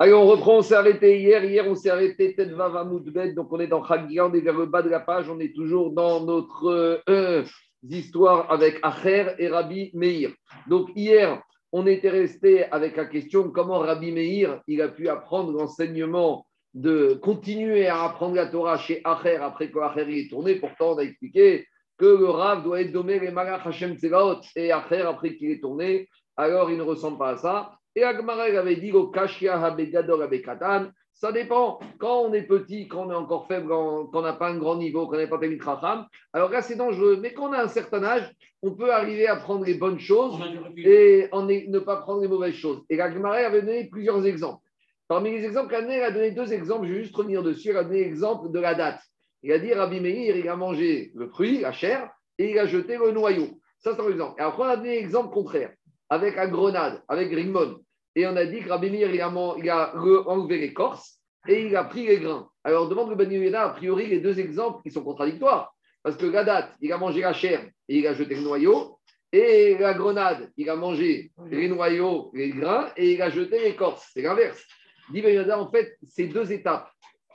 Allez, on reprend, on s'est arrêté hier. Hier, on s'est arrêté Tedva Vamoudbet. Donc, on est dans Chagia, on est vers le bas de la page. On est toujours dans notre euh, histoire avec Acher et Rabbi Meir. Donc, hier, on était resté avec la question comment Rabbi Meir il a pu apprendre l'enseignement de continuer à apprendre la Torah chez Acher après que Acher est tourné. Pourtant, on a expliqué que le Rav doit être dommé les Malach Hashem Tsegaot et Acher après qu'il est tourné, alors il ne ressemble pas à ça. Et Agmarel avait dit au Kashia Habegador Abekatan, ça dépend. Quand on est petit, quand on est encore faible, quand on n'a pas un grand niveau, qu'on n'est pas Tamit Racham, alors là c'est dangereux. Mais quand on a un certain âge, on peut arriver à prendre les bonnes choses et ne pas prendre les mauvaises choses. Et Agmarel avait donné plusieurs exemples. Parmi les exemples, il a donné deux exemples, je vais juste revenir dessus. Il a donné l'exemple de la date. Il a dit Rabbi Meir, il a mangé le fruit, la chair, et il a jeté le noyau. Ça, c'est un exemple. Et après, on a donné l'exemple contraire, avec la grenade, avec Rimon. Et on a dit que Rabbi Meir, il a, il a enlevé l'écorce et il a pris les grains. Alors, on demande le Ben a priori, les deux exemples, ils sont contradictoires. Parce que la date, il a mangé la chair et il a jeté le noyau. Et la grenade, il a mangé les noyaux, les grains et il a jeté l'écorce. C'est l'inverse. Dit en fait, c'est deux étapes.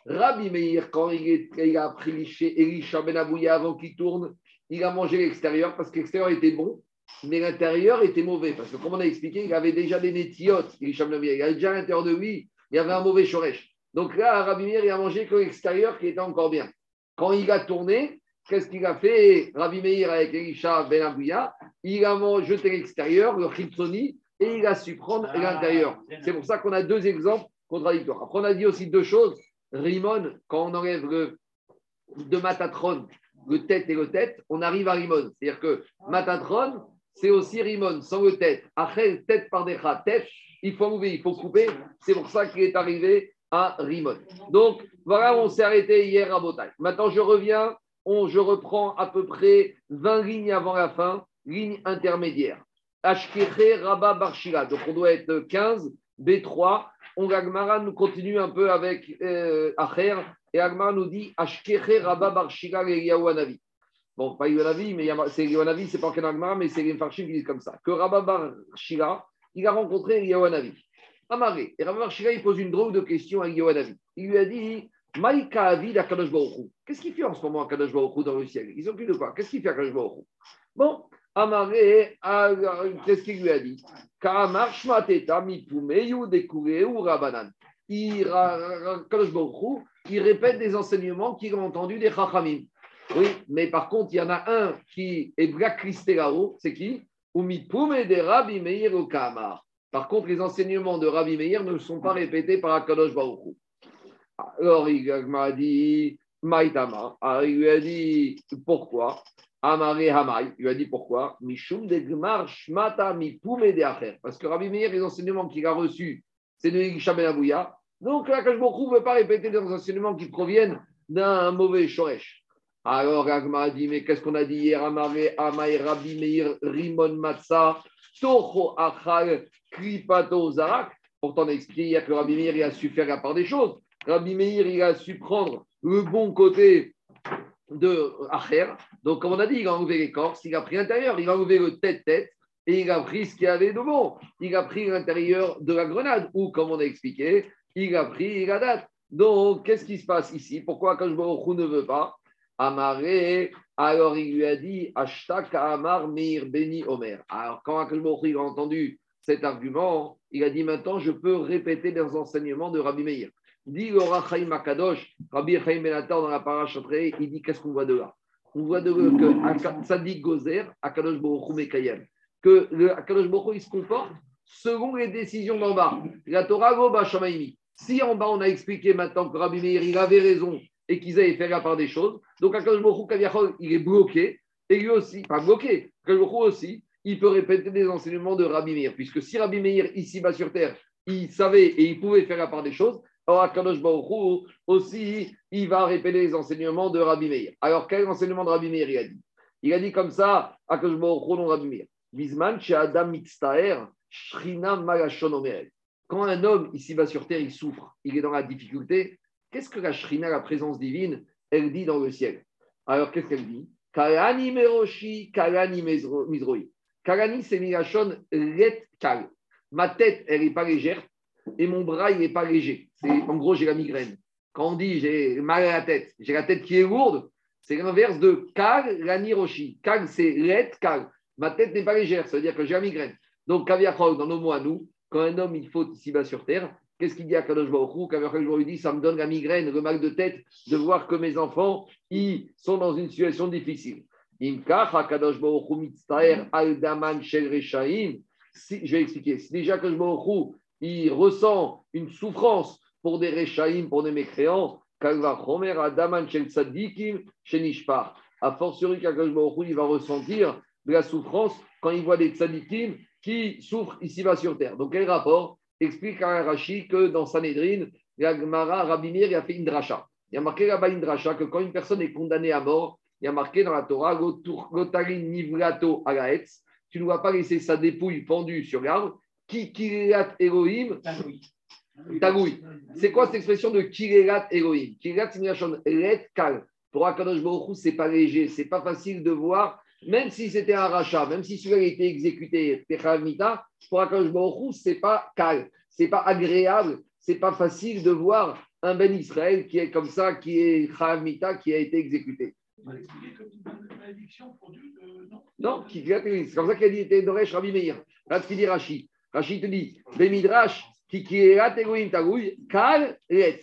Rabbi Meir, quand il, a pris Elisha Ben Abouya avant qu'il tourne, il a mangé l'extérieur parce que l'extérieur était bon, mais l'intérieur était mauvais. Parce que, comme on a expliqué, il avait déjà des nétiotes. Il avait déjà à l'intérieur de lui, il y avait un mauvais choresh. Donc là, Rabbi Meir, il a mangé que l'extérieur qui était encore bien. Quand il a tourné, qu'est-ce qu'il a fait? Rabbi Meir avec Elisha Ben Abouya Il a jeté l'extérieur, le chitsoni, et il a su prendre ah, l'intérieur. C'est pour ça qu'on a deux exemples contradictoires. Après, on a dit aussi deux choses. Rimon, quand on enlève le, de Matatron le tête et le tête, on arrive à Rimon. C'est-à-dire que Matatron, c'est aussi Rimon, sans le tête. Après, tête par des tête, il faut enlever, il faut couper. C'est pour ça qu'il est arrivé à Rimon. Donc, voilà, on s'est arrêté hier à Botaï. Maintenant, je reviens, on, je reprends à peu près 20 lignes avant la fin, ligne intermédiaire. Ashkeche Rabba Barshila. Donc, on doit être 15, B3, on Agmara nous continue un peu avec euh, Acher, et Agmara nous dit Ashkeche Rabba Barshila Anavi. Bon, pas Yawanavi, mais c'est Yawanavi, c'est pas qu'un Agmara, mais c'est les Farshim qui disent comme ça. Que Rabba Barshila, il a rencontré Yawanavi. Amaré. Et Rabba Barshila, il pose une drôle de question à Yawanavi. Il lui a dit Maïka Avid à Kadosh Qu'est-ce qu'il fait en ce moment à Kadosh dans le ciel? Ils ont plus de quoi? Qu'est-ce qu'il fait à Kadosh Bon, Amaré, qu'est-ce qu'il lui a dit? Il répète des enseignements qu'il a entendus des Chachamim. Oui, mais par contre, il y en a un qui est blacklisté là-haut, c'est qui? Par contre, les enseignements de Rabbi Meir ne sont pas répétés par Akadosh Baruch Alors, il m'a dit, Maïtama. Alors, il lui a dit, pourquoi? Amare Hamay, il lui a dit pourquoi? Mishum de Shmata de Parce que Rabbi Meir, les enseignements qu'il a reçus, c'est de Elisha Ben Abouya. Donc là, je ne veut pas répéter des enseignements qui proviennent d'un mauvais Shoresh. Alors Agma a dit Mais qu'est-ce qu'on a dit hier? Amare Hamay Rabbi Meir Rimon Matza Toho Achal Kripato Zarak. Pourtant, on a hier que Rabbi Meir il a su faire la part des choses. Rabbi Meir il a su prendre le bon côté de Acher. Donc, comme on a dit, il a enlevé l'écorce, il a pris l'intérieur, il a enlevé le tête-tête et il a pris ce qu'il y avait de. Il a pris l'intérieur de la grenade ou, comme on a expliqué, il a pris la date. Donc, qu'est-ce qui se passe ici? Pourquoi Akashbaruch ne veut pas Amaré, alors il lui a dit Ashtaka Amar Meir Beni Omer. Alors, quand Akashbaruch a entendu cet argument, il a dit maintenant je peux répéter les enseignements de Rabbi Meir. Dit le Rachaim Akadosh, Rabbi Chaim Benatar dans la paracha il dit qu'est-ce qu'on voit de là? On voit de là que Sadik Gozer, Akadosh Baruch Mekayem, que le Akadosh Baruch il se comporte selon les décisions d'en bas. La Torah Goba Shamaimi. Si en bas on a expliqué maintenant que Rabbi Meir il avait raison et qu'ils avaient fait la part des choses, donc Akadosh Baruch il est bloqué. Et lui aussi, pas bloqué, Akadosh aussi, il peut répéter des enseignements de Rabbi Meir, puisque si Rabbi Meir ici bas sur terre, il savait et il pouvait faire la part des choses, alors, Akadosh Baruch aussi, il va répéter les enseignements de Rabbi Meir. Alors, quel enseignement de Rabbi Meir il a dit? Il a dit comme ça, Akadosh Baruch non Rabbi Meir. Bisman, chez Adam Shrina Magashon Quand un homme, ici-bas sur terre, il souffre, il est dans la difficulté, qu'est-ce que la Shrina, la présence divine, elle dit dans le ciel? Alors, qu'est-ce qu'elle dit? Kalani Meroshi, Kalani. Kalani, c'est Kal. ma tête, elle n'est pas légère et mon bras, il n'est pas léger. En gros, j'ai la migraine. Quand on dit j'ai mal à la tête, j'ai la tête qui est lourde, c'est l'inverse de kal la roshi. Kal, c'est let, kal. Ma tête n'est pas légère, ça veut dire que j'ai la migraine. Donc, kaviachol, dans nos mots à nous, quand un homme, il faut ici-bas sur terre, qu'est-ce qu'il dit à Kadosh Baruch Kaviachol lui dit ça me donne la migraine, le mal de tête de voir que mes enfants, ils sont dans une situation difficile. Kadosh al-daman je vais expliquer. Si déjà Kadosh Baruch il ressent une souffrance pour des Rechaim, pour des mécréants, Adaman Shel Tzadikim Shenishpar. A fortiori, il va ressentir de la souffrance quand il voit des tzadikim qui souffrent ici-bas sur terre. Donc, quel rapport? Explique à Rashi que dans Sanhedrin, Gemara Rabbi Meir a fait une dracha. Il y a marqué là-bas une dracha que quand une personne est condamnée à mort, il y a marqué dans la Torah, Gotarin Agaetz, tu ne dois pas laisser sa dépouille pendue sur l'arbre, Elohim Tagoui. C'est quoi cette expression de Kireat Elohim? Kireat, c'est une Kal. Pour Akadosh Baruch c'est pas léger, c'est pas facile de voir, même si c'était un rachat, même si celui-là a été exécuté, Techavmita, pour Baruch c'est pas Kal, c'est pas agréable, c'est pas facile de voir un Ben Israël qui est comme ça, qui est Chavmita, qui a été exécuté. Non, c'est comme ça qu'il a dit, était Doresh Rabbi Meir. Là, ce qu'il dit Rachid. Rachid te dit, Bemidrash, qui est Egoïm Tagoui, Kal Let.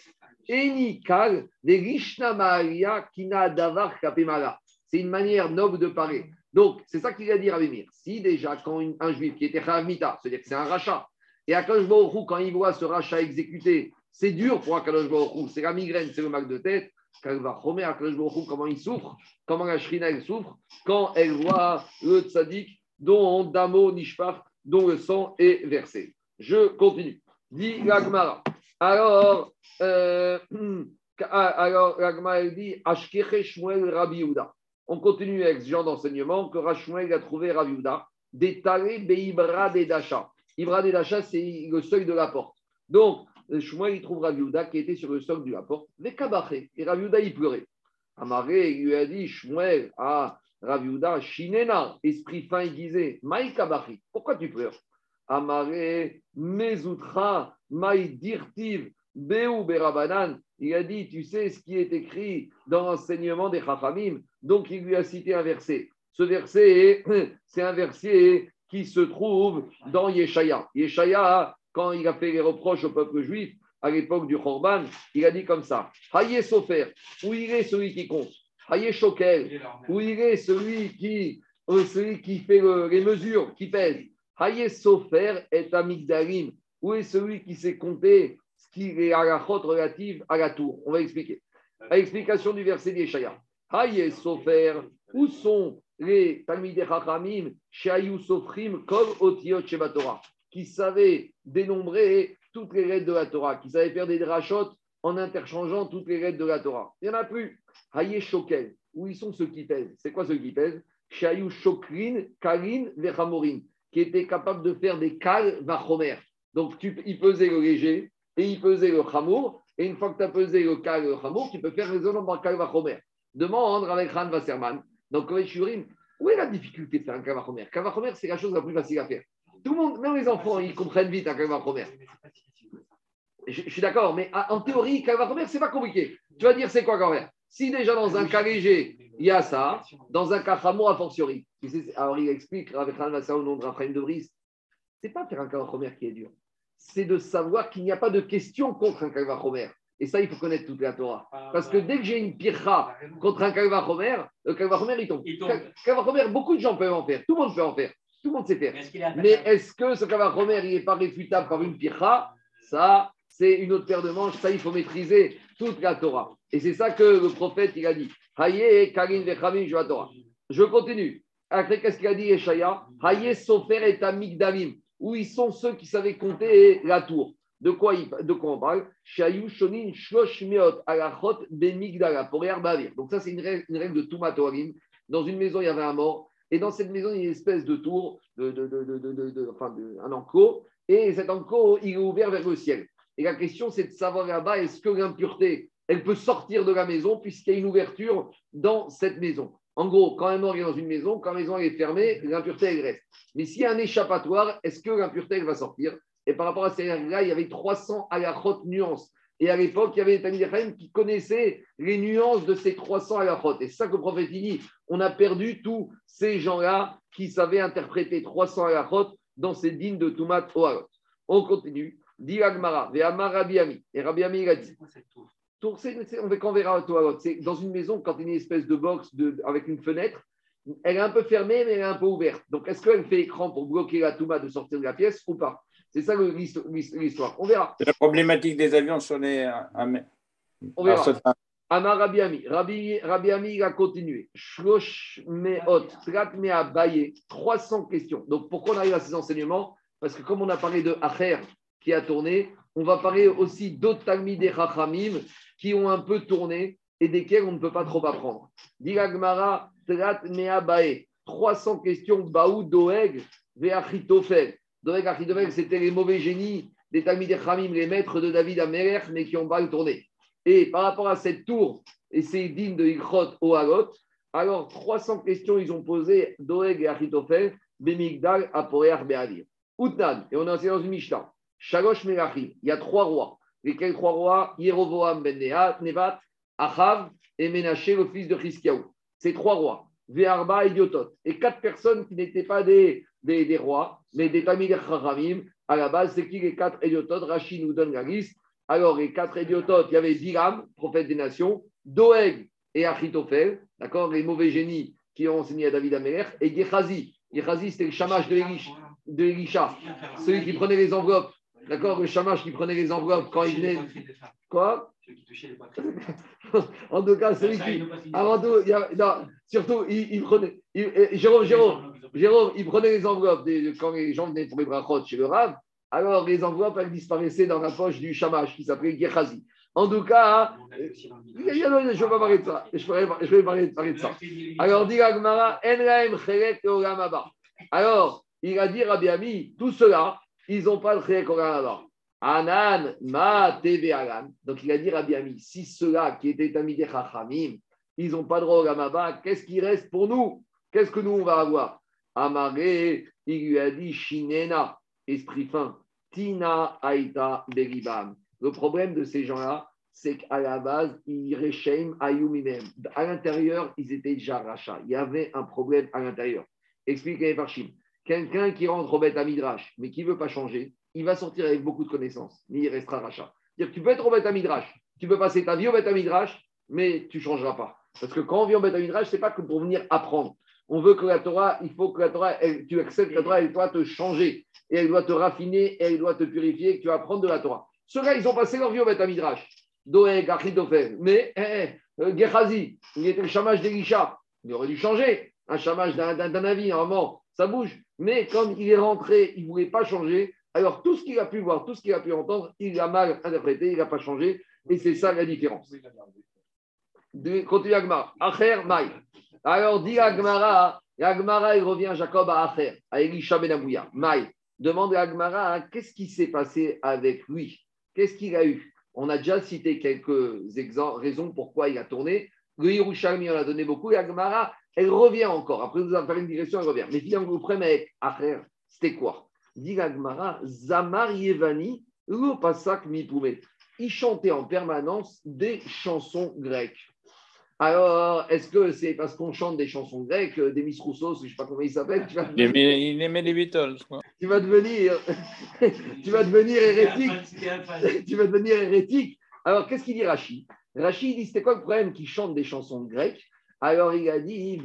Eni Kal, de Rishna Maria, Kina Davar Kapemala. C'est une manière noble de parler. Donc, c'est ça qu'il a dit Rabbi Meir. Si déjà, quand un juif qui était Chavmita, c'est-à-dire que c'est un rachat, et Akadosh Baruch quand il voit ce rachat exécuté, c'est dur pour Akadosh Baruch c'est la migraine, c'est le mal de tête. Comment il souffre, comment la Shrina souffre, quand elle voit le tzaddik dont Damo Nishpar dont le sang est versé. Je continue. Dit l'Agmara. Alors, euh, dit Ashkeche Shmuel Rabbi On continue avec ce genre d'enseignement que Rashmuel a trouvé Rabbi Yehuda. Détalé Beibra de Dacha. Ibra de Dacha, c'est le seuil de la porte. Donc, Shmuel, il trouve Rabbi qui était sur le seuil de la porte. Les Kabaché. Et Rabbi il pleurait. Amaré, il lui a dit Shmuel, ah, Rav Yuda, Shinena, esprit fin aiguisé, Maï Kabachi, pourquoi tu pleures? Amare, Mezoutra, Maï Dirtiv, Beu Berabanan, il a dit, tu sais ce qui est écrit dans l'enseignement des Chachamim, donc il lui a cité un verset. Ce verset, c'est un verset qui se trouve dans Yeshaya. Yeshaya, quand il a fait les reproches au peuple juif, à l'époque du Khorban, il a dit comme ça Haye Sofer, où il est celui qui compte? Haye Shokel, où il est celui qui, euh, celui qui fait les mesures, qui pèse. Haye Sofer est Amigdalim, où est celui qui sait compter ce qui est à la relative à la tour? On va expliquer. L'explication du verset d'Yeshaya. Haye Sofer, où sont les Talmidei Chachamim, Shayu Sofrim, Kol Otiot Torah, qui savaient dénombrer toutes les lettres de la Torah, qui savaient faire des drachotes en interchangeant toutes les lettres de la Torah. Il n'y en a plus. Haye Shokel, où ils sont ceux qui pèsent C'est quoi ceux qui pèsent? Shayu Shokrin, Kalin, Vechamorin, qui étaient capables de faire des kal vachomer. Donc, tu, ils pesaient le léger et ils pesaient le chamour. Et une fois que tu as pesé le kal et tu peux faire raisonnement kal vachomer. Demande avec Han Wasserman. Donc, où est la difficulté de faire un kal vachomer Kal vachomer, c'est la chose la plus facile à faire. Tout le monde, même les enfants, ils comprennent vite un kal vachomer. Je, je, suis d'accord, mais en théorie, kal vachomer, c'est pas compliqué. Tu vas dire, c'est quoi quand même si déjà dans un cas léger, il y a ça, dans un cas chameau a fortiori. Alors il explique, avec au nom de Raphaël de c'est pas faire un kavachomer qui est dur. C'est de savoir qu'il n'y a pas de question contre un kavachomer. Et ça, il faut connaître toute la Torah. Parce que dès que j'ai une pirra contre un kavachomer, le kavachomer, il tombe. Beaucoup de gens peuvent en faire. Tout le monde peut en faire. Tout le monde sait faire. Mais est-ce que ce kavachomer, il n'est pas réfutable par une pirra Ça, c'est une autre paire de manches. Ça, il faut maîtriser toute la Torah. Et c'est ça que le prophète, il a dit. Je continue. Après, qu'est-ce qu'il a dit, Eshaya Haye Sofer et Amigdalim, où ils sont ceux qui savaient compter la tour. De quoi, il, de quoi on parle? Shonin Shloshmiot Alachot Bemigdala, pour. Donc, ça, c'est une règle, de Toumatorim. Dans une maison, il y avait un mort. Et dans cette maison, il y a une espèce de tour, de, de, de, enfin, un enclos. Et cet enclos, il est ouvert vers le ciel. Et la question, c'est de savoir là-bas, est-ce que l'impureté, elle peut sortir de la maison puisqu'il y a une ouverture dans cette maison? En gros, quand un mort est dans une maison, quand la maison est fermée, l'impureté, elle reste. Mais s'il y a un échappatoire, est-ce que l'impureté, elle va sortir? Et par rapport à ces règles-là, il y avait 300 halachot nuances. Et à l'époque, il y avait des Talmud qui connaissaient les nuances de ces 300 halachot. Et c'est ça que le prophète dit, on a perdu tous ces gens-là qui savaient interpréter 300 halachot dans ces dignes de Tumat Oharot. On continue. Dit Agmara, Rabbi Ami. Et Rabbi Ami, il a dit. Tour, on verra C'est dans une maison, quand il y a une espèce de box de, avec une fenêtre, elle est un peu fermée, mais elle est un peu ouverte. Donc, est-ce qu'elle fait écran pour bloquer la Touma de sortir de la pièce ou pas? C'est ça l'histoire. On verra. La problématique des avions sur les. On verra. Amar Rabbi Ami. Rabbi, Ami, il a continué. Shlosh meot, trat baye. 300 questions. Donc, pourquoi on arrive à ces enseignements? Parce que comme on a parlé de Acher qui a tourné, on va parler aussi d'autres Talmidei Chachamim qui ont un peu tourné et desquels on ne peut pas trop apprendre. Diragmara, Trat Bae. 300 questions, Baou, Doeg, Veachitofel. C'était les mauvais génies des Talmidei Chachamim, les maîtres de David Améler, mais qui ont pas tourné. Et par rapport à cette tour et ces dignes de Ikrot au Hagot, alors 300 questions ils ont posé Doeg et Achitofel, Bemigdal, Aporeach, Be'adir. Outnan, et on est dans une Mishnah. Shalosh Melachim, il y a trois rois. Lesquels trois rois? Yerovoam ben Nevat, Achav et Menaché, le fils de Chizkiaou. Ces trois rois. Ve'arba et. Et quatre personnes qui n'étaient pas des, des, des, rois, mais des Tamid Chachamim. À la base, c'est qui les quatre idiototes? Rachid nous donne la liste. Alors, les quatre idiototes, il y avait Biram, prophète des nations, Doeg et Achitophel, d'accord, les mauvais génies qui ont enseigné à David Améler, et Gehazi. Gehazi, c'était le chamash de Elisha, celui qui prenait les enveloppes D'accord? Le chamache qui prenait les enveloppes quand il venait. Quoi? En tout cas, celui qui. Avant tout, il y a... non, surtout, il, prenait. Jérôme, Jérôme, Jérôme, il prenait les enveloppes quand les gens venaient pour les brachot chez le Rav. Alors, les enveloppes, elles disparaissaient dans la poche du chamache qui s'appelait Gehazi. En tout cas, je ne vais pas parler de ça. Je vais, parler, de ça. Alors, dit Agmara, Alors, il a dit Rabbi Ami, tout cela, ils n'ont pas le Chayek là Anan, ma teve alan. Donc il a dit Rabbi Ami, si ceux-là qui étaient amis des Chachamim, ils n'ont pas de drogue qu'est-ce qui reste pour nous? Qu'est-ce que nous on va avoir? Amaré, il lui a dit Shinena, esprit fin, Tina Aita Beribam. Le problème de ces gens-là, c'est qu'à la base, ils Ayum ayuminem. À l'intérieur, ils étaient déjà rachats. Il y avait un problème à l'intérieur. Expliquez par Chim. Quelqu'un qui rentre au Beth Midrash, mais qui ne veut pas changer, il va sortir avec beaucoup de connaissances, mais il restera rachat. -dire tu peux être au Beth Midrash, tu peux passer ta vie au Beth Midrash, mais tu ne changeras pas. Parce que quand on vient au Beth Midrash, ce n'est pas que pour venir apprendre. On veut que la Torah, il faut que la Torah, tu acceptes que la Torah, elle doit te changer, et elle doit te raffiner, et elle doit te purifier, que tu vas apprendre de la Torah. Ceux-là, ils ont passé leur vie au Beth Midrash. Doeg, Achidofel. Mais eh, eh, euh, il était le chamage d'Elisha. Il aurait dû changer. Un chamage d'un avis, normalement, ça bouge. Mais comme il est rentré, il ne voulait pas changer, alors tout ce qu'il a pu voir, tout ce qu'il a pu entendre, il a mal interprété, il n'a pas changé. Et c'est ça la différence. Continue Agmar. Acher, Maï. Alors dit Agmara, Agmara, il revient Jacob à Acher, à Elisha Ben. Maï. Demande à Agmara, qu'est-ce qui s'est passé avec lui? Qu'est-ce qu'il a eu? On a déjà cité quelques raisons pourquoi il a tourné. Le Yerushalmi en a donné beaucoup. Et Agmara, elle revient encore. Après, vous allez faire une digression, elle revient. Mais finalement, vous prenez avec Acher, c'était quoi? Dit Agmara, Zamar Yevani, Lopasak Mipoumet. Il chantait en permanence des chansons grecques. Alors, est-ce que c'est parce qu'on chante des chansons grecques, euh, des Miss Rousseau, je ne sais pas comment il s'appelle il, aimait, les Beatles. Quoi. Tu vas devenir, tu vas devenir hérétique. tu vas devenir hérétique. Alors, qu'est-ce qu'il dit Rachid Rachid dit c'était quoi le problème qu'il chante des chansons grecques? Alors il a dit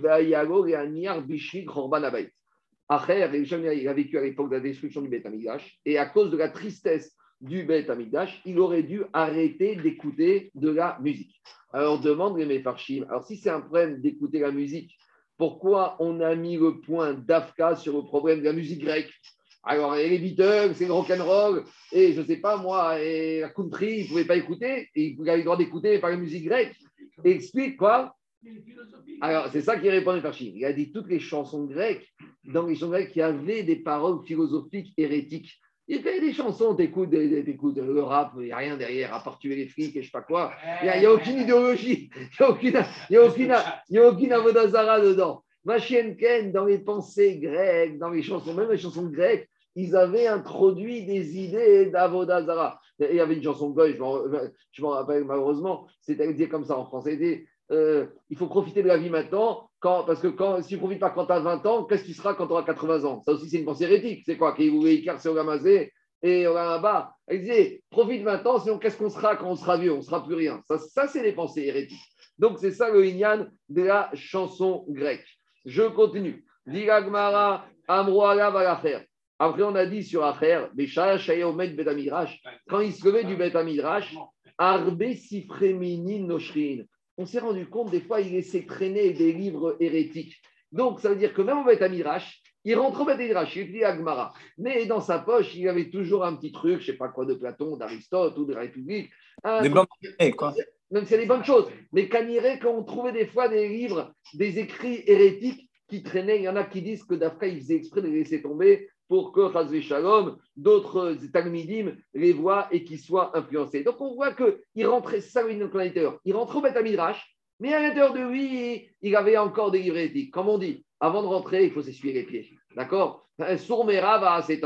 il a vécu à l'époque de la destruction du Beth Amidash, et à cause de la tristesse du Beth Amidash, il aurait dû arrêter d'écouter de la musique. Alors demande les Mefarshim, alors si c'est un problème d'écouter la musique, pourquoi on a mis le point d'Afka sur le problème de la musique grecque? Alors, les Beatles, c'est le rock'n'roll, et je ne sais pas, moi, et la country, ils ne pouvaient pas écouter, et ils avaient le droit d'écouter par la musique grecque. explique quoi? Alors, c'est ça qui répond Farchim. Il a dit toutes les chansons grecques, dans les chansons grecques, il y avait des paroles philosophiques hérétiques. Il fait des chansons, t'écoutes, t'écoutes le rap, il n'y a rien derrière, à part tuer les flics et je sais pas quoi. Il n'y a, aucune idéologie, il n'y a aucune, avodazara dedans. Machien Ken, dans les pensées grecques, dans les chansons, même les chansons grecques, ils avaient introduit des idées d'Avodazara. Il y avait une chanson de je m'en rappelle malheureusement, c'était dit comme ça en français. Euh, il faut profiter de la vie maintenant, quand, parce que si tu ne profites pas quand tu as 20 ans, qu'est-ce que tu seras quand tu auras 80 ans? Ça aussi, c'est une pensée hérétique. C'est quoi? Qu'il voulait Ogamazé et Ogamaба. Il disait profite maintenant, sinon qu'est-ce qu'on sera quand on sera vieux? On ne sera plus rien. Ça, ça c'est les pensées hérétiques. Donc, c'est ça le de la chanson grecque. Je continue. Diragmara, Amroala, Valacher. Après, on a dit sur Acher, quand il se levait du Bet Amidrash, Arbe Sifremini Noshrin. On s'est rendu compte, des fois, il laissait traîner des livres hérétiques. Donc, ça veut dire que même au Bet Amidrash, il rentre au Bet Amidrash, il dit Agmara. Mais dans sa poche, il avait toujours un petit truc, je ne sais pas quoi, de Platon, d'Aristote ou de la République. Des bonnes quoi. Même c'est des bonnes choses. Mais quand on trouvait des fois des livres, des écrits hérétiques qui traînaient, il y en a qui disent que Dafka, il faisait exprès de les laisser tomber pour que Chazvé Shalom, d'autres Talmidim les voient et qu'ils soient influencés. Donc on voit qu'il rentrait, ça il rentre au Beth mais à l'intérieur de lui, il avait encore des livres éthiques. Comme on dit, avant de rentrer, il faut s'essuyer les pieds. D'accord? Sourmera va assez.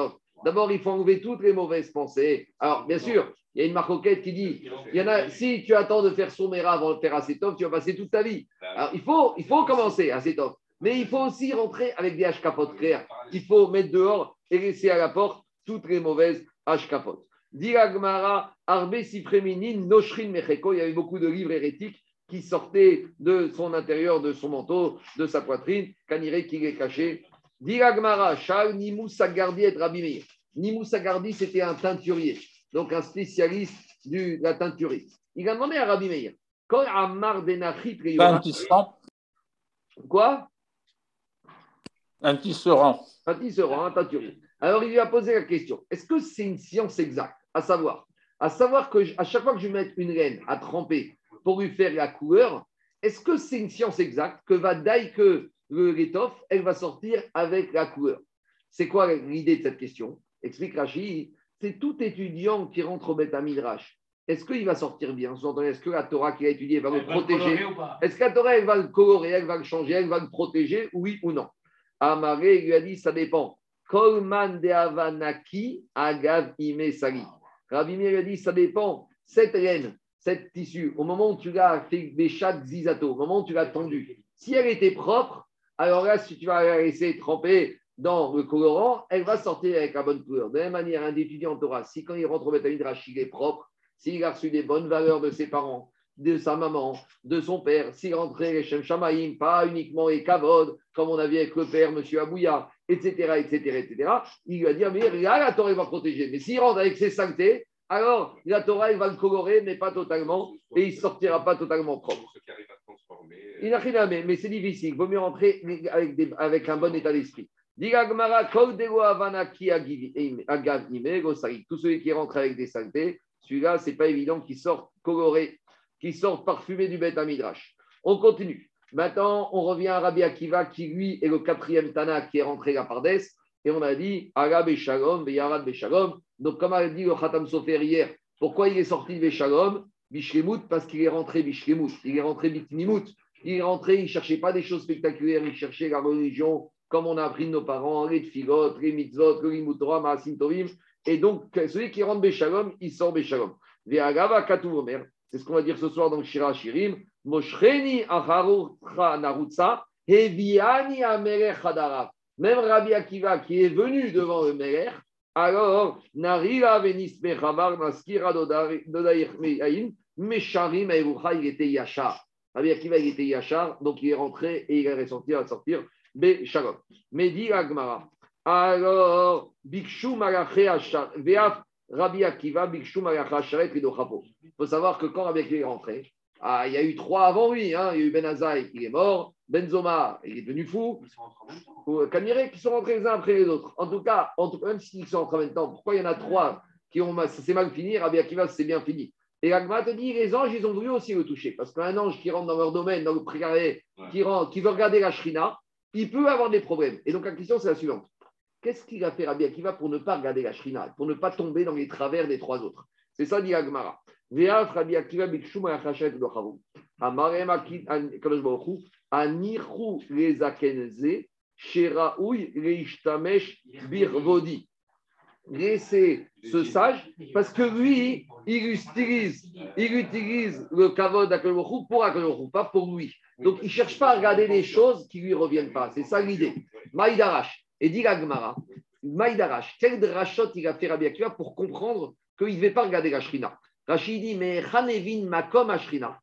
D'abord, il faut enlever toutes les mauvaises pensées. Alors, bien sûr, il y a une marcoquette qui dit il y en a, si tu attends de faire Sourmera avant de faire assez tu vas passer toute ta vie. Alors, il faut, il faut commencer assez. Mais il faut aussi rentrer avec des capotes clairs. Il faut mettre dehors et laisser à la porte toutes les mauvaises capotes. Diragmara, Arbe Sifreminin, Noshrin Mecheko. Il y avait beaucoup de livres hérétiques qui sortaient de son intérieur, de son manteau, de sa poitrine. Kanire qui les cachait. Diragmara, Shal Nimou Sagardi et Rabbi Meir. Nimou Sagardi, c'était un teinturier, donc un spécialiste de la teinturie. Il a demandé à Rabbi Meir. Quand Ammar Benachit Quoi? Un tisserand. Un tisserand, un teinturier. Alors, il lui a posé la question. Est-ce que c'est une science exacte À savoir, à savoir que à chaque fois que je mets une laine à tremper pour lui faire la couleur, est-ce que c'est une science exacte que va d'aille que l'étoffe, elle va sortir avec la couleur? C'est quoi l'idée de cette question? Explique Rachid. C'est tout étudiant qui rentre au Beth Midrash. Est-ce qu'il va sortir bien? Est-ce que la Torah qu'il a étudiée va le protéger? Est-ce que la Torah, elle va le colorer, elle va le changer, elle va le protéger? Oui ou non? Amaré lui a dit ça dépend. Kolman de Avanaki agav ime sali. Lui a dit ça dépend. Cette laine, cette tissu, au moment où tu l'as fait des chats zizato, au moment où tu l'as tendu, si elle était propre, alors là, si tu vas la laisser tremper dans le colorant, elle va sortir avec la bonne couleur. De la même manière, un étudiant Torah, si quand il rentre au Betamidrash, il est propre, s'il a reçu des bonnes valeurs de ses parents, de sa maman, de son père, s'il rentrait les Shem Shamaïm, pas uniquement les Kavod, comme on a vu avec le père, M. Abouya, etc., etc., etc., il lui a dit, mais là, la Torah va protéger. Mais s'il rentre avec ses saintetés, alors la Torah, va le colorer, mais pas totalement, et il ne sortira pas totalement propre. Il n'a rien à mais c'est difficile. Il vaut mieux rentrer avec, avec un bon état d'esprit. Tous ceux qui rentrent avec des saintetés, celui-là, ce n'est pas évident qu'il sorte coloré qui sortent parfumés du Beth Midrash. On continue. Maintenant, on revient à Rabbi Akiva, qui lui est le quatrième Tana qui est rentré à Pardes. Et on a dit Arab et Shalom, Yarad Beshalom. Donc, comme a dit le Khatam Sofer hier, pourquoi il est sorti de Beshalom Bishlemut, parce qu'il est rentré Bishlemut. Il est rentré Bitnimut. Il est rentré, il ne cherchait pas des choses spectaculaires, il cherchait la religion, comme on a appris de nos parents, les tfilot, les mitzvot, le limutora, maasim tovim. Et donc, celui qui rentre Beshalom, il sort Beshalom. Ve'agava Omer. C'est ce qu'on va dire ce soir dans Shira Shirim. Moshreni narutsa, heviani Même Rabbi Akiva qui est venu devant le Meler, alors, Narira venis mechavar naskira meyain, mesharim erucha, il était yachar. Rabbi Akiva, il était yachar, donc il est rentré et il est ressorti à sortir be shalom. Mais dit alors, bikshu malaché achar, veaf Rabbi Akiva, Bikshu Sharet Il faut savoir que quand Rabbi Akiva est rentré, ah, il y a eu trois avant lui. Hein. Il y a eu Ben Azaï, il est mort. Benzoma, il est devenu fou. Kanire, qui sont rentrés les uns après les autres. En tout cas, en tout, même s'ils sont rentrés en même temps, pourquoi il y en a trois qui ont c'est mal fini Rabbi Akiva, c'est bien fini. Et Agma te dit, les anges, ils ont voulu aussi le toucher. Parce qu'un ange qui rentre dans leur domaine, dans le précaré, qui, rentre, qui veut regarder la shrina, il peut avoir des problèmes. Et donc la question, c'est la suivante. Qu'est-ce qu'il a fait Rabbi Akiva pour ne pas regarder la Shrina, pour ne pas tomber dans les travers des trois autres? C'est ça, dit Agmara. Rabbi Akiva bikshum achashet dochavu. Amarem kadosh baruch hu, anirchu lezakenze, sheraouy leishtamesh birvodi. Laissez ce sage, parce que lui, il utilise, il utilise le kavod pour Akadosh pas pour lui. Donc, il ne cherche pas à regarder des choses qui ne lui reviennent pas. C'est ça l'idée. Maïdarash. Et dit Agmara, Maïdarash, quel drachot il a fait Rabbi Akiva pour comprendre qu'il ne va pas regarder la Shrina? Rachid dit, mais Hanevin Makom Ashrina.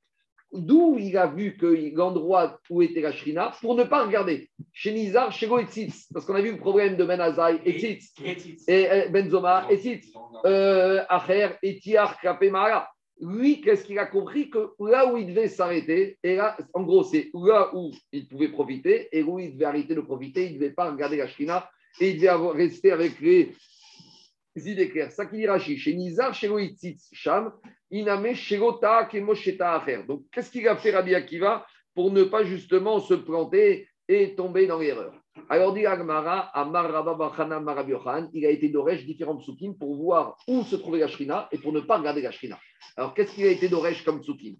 D'où il a vu que l'endroit où était la Shrina pour ne pas regarder? Chez Nizar, chez Goetzitz, parce qu'on a vu le problème de Ben Azaï, Etzitz, et euh, Benzoma, Etzitz, euh, Acher, Etiar, Kapemara. Lui, qu'est-ce qu'il a compris Que là où il devait s'arrêter, et là, en gros, c'est là où il pouvait profiter, et où il devait arrêter de profiter, il ne devait pas regarder la Shrina, et il devait rester avec les idées claires. Ça qui dit chez Nizar, chez Sham, Iname Shegota Kemosheta faire. Donc, qu'est-ce qu'il a fait Rabbi Akiva pour ne pas justement se planter et tomber dans l'erreur? Alors, dit Agmara, Amar Rabba Marabiohan, il a été d'Oresh différents psukim pour voir où se trouvait la Shrina et pour ne pas regarder la Shrina. Alors, qu'est-ce qu'il a été d'Oresh comme psukim?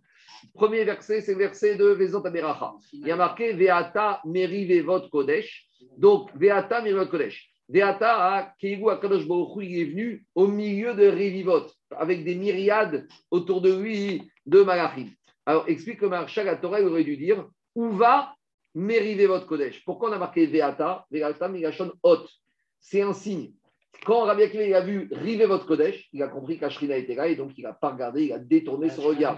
Premier verset, c'est le verset de Vezot Aberacha. Il y a marqué Veata Merivevot Kodesh. Donc, Veata Merivevot Kodesh. Veata, Keigu Akadosh Baruch il est venu au milieu de Rivivot avec des myriades autour de lui de Malachim. Alors, explique que Marshal Torah aurait dû dire Où va mériver votre Kodesh? Pourquoi on a marqué Veata? Veata Migashon Hot. C'est un signe. Quand Rabbi Akiva a vu river votre Kodesh, il a compris qu'Ashrina était là et donc il n'a pas regardé, il a détourné son regard.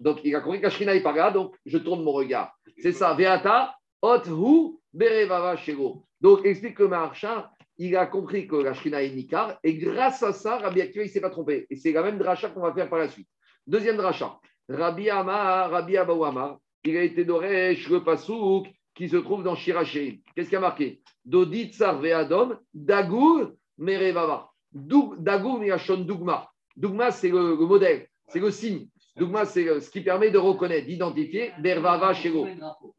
Donc il a compris qu'Ashrina n'est pas là, donc je tourne mon regard. C'est ça, Veata, Hot Hu, Berevava Shego. Donc explique que Marshal il a compris que la Shrina est Nikar, et grâce à ça, Rabbi Akiva, ne s'est pas trompé. Et c'est la même dracha qu'on va faire par la suite. Deuxième dracha, Rabbi Amar, Rabbi Abaou Amar, il a été d'Oresh, le Pasouk, qui se trouve dans Shiraché. Qu'est-ce qu'il a marqué? Dodit Ve'adom, Dagour, Merevava. Dagour, Mirachon, Dougma. Dougma, c'est le, modèle, c'est le signe. Dougma, c'est ce qui permet de reconnaître, d'identifier Bervava Shego.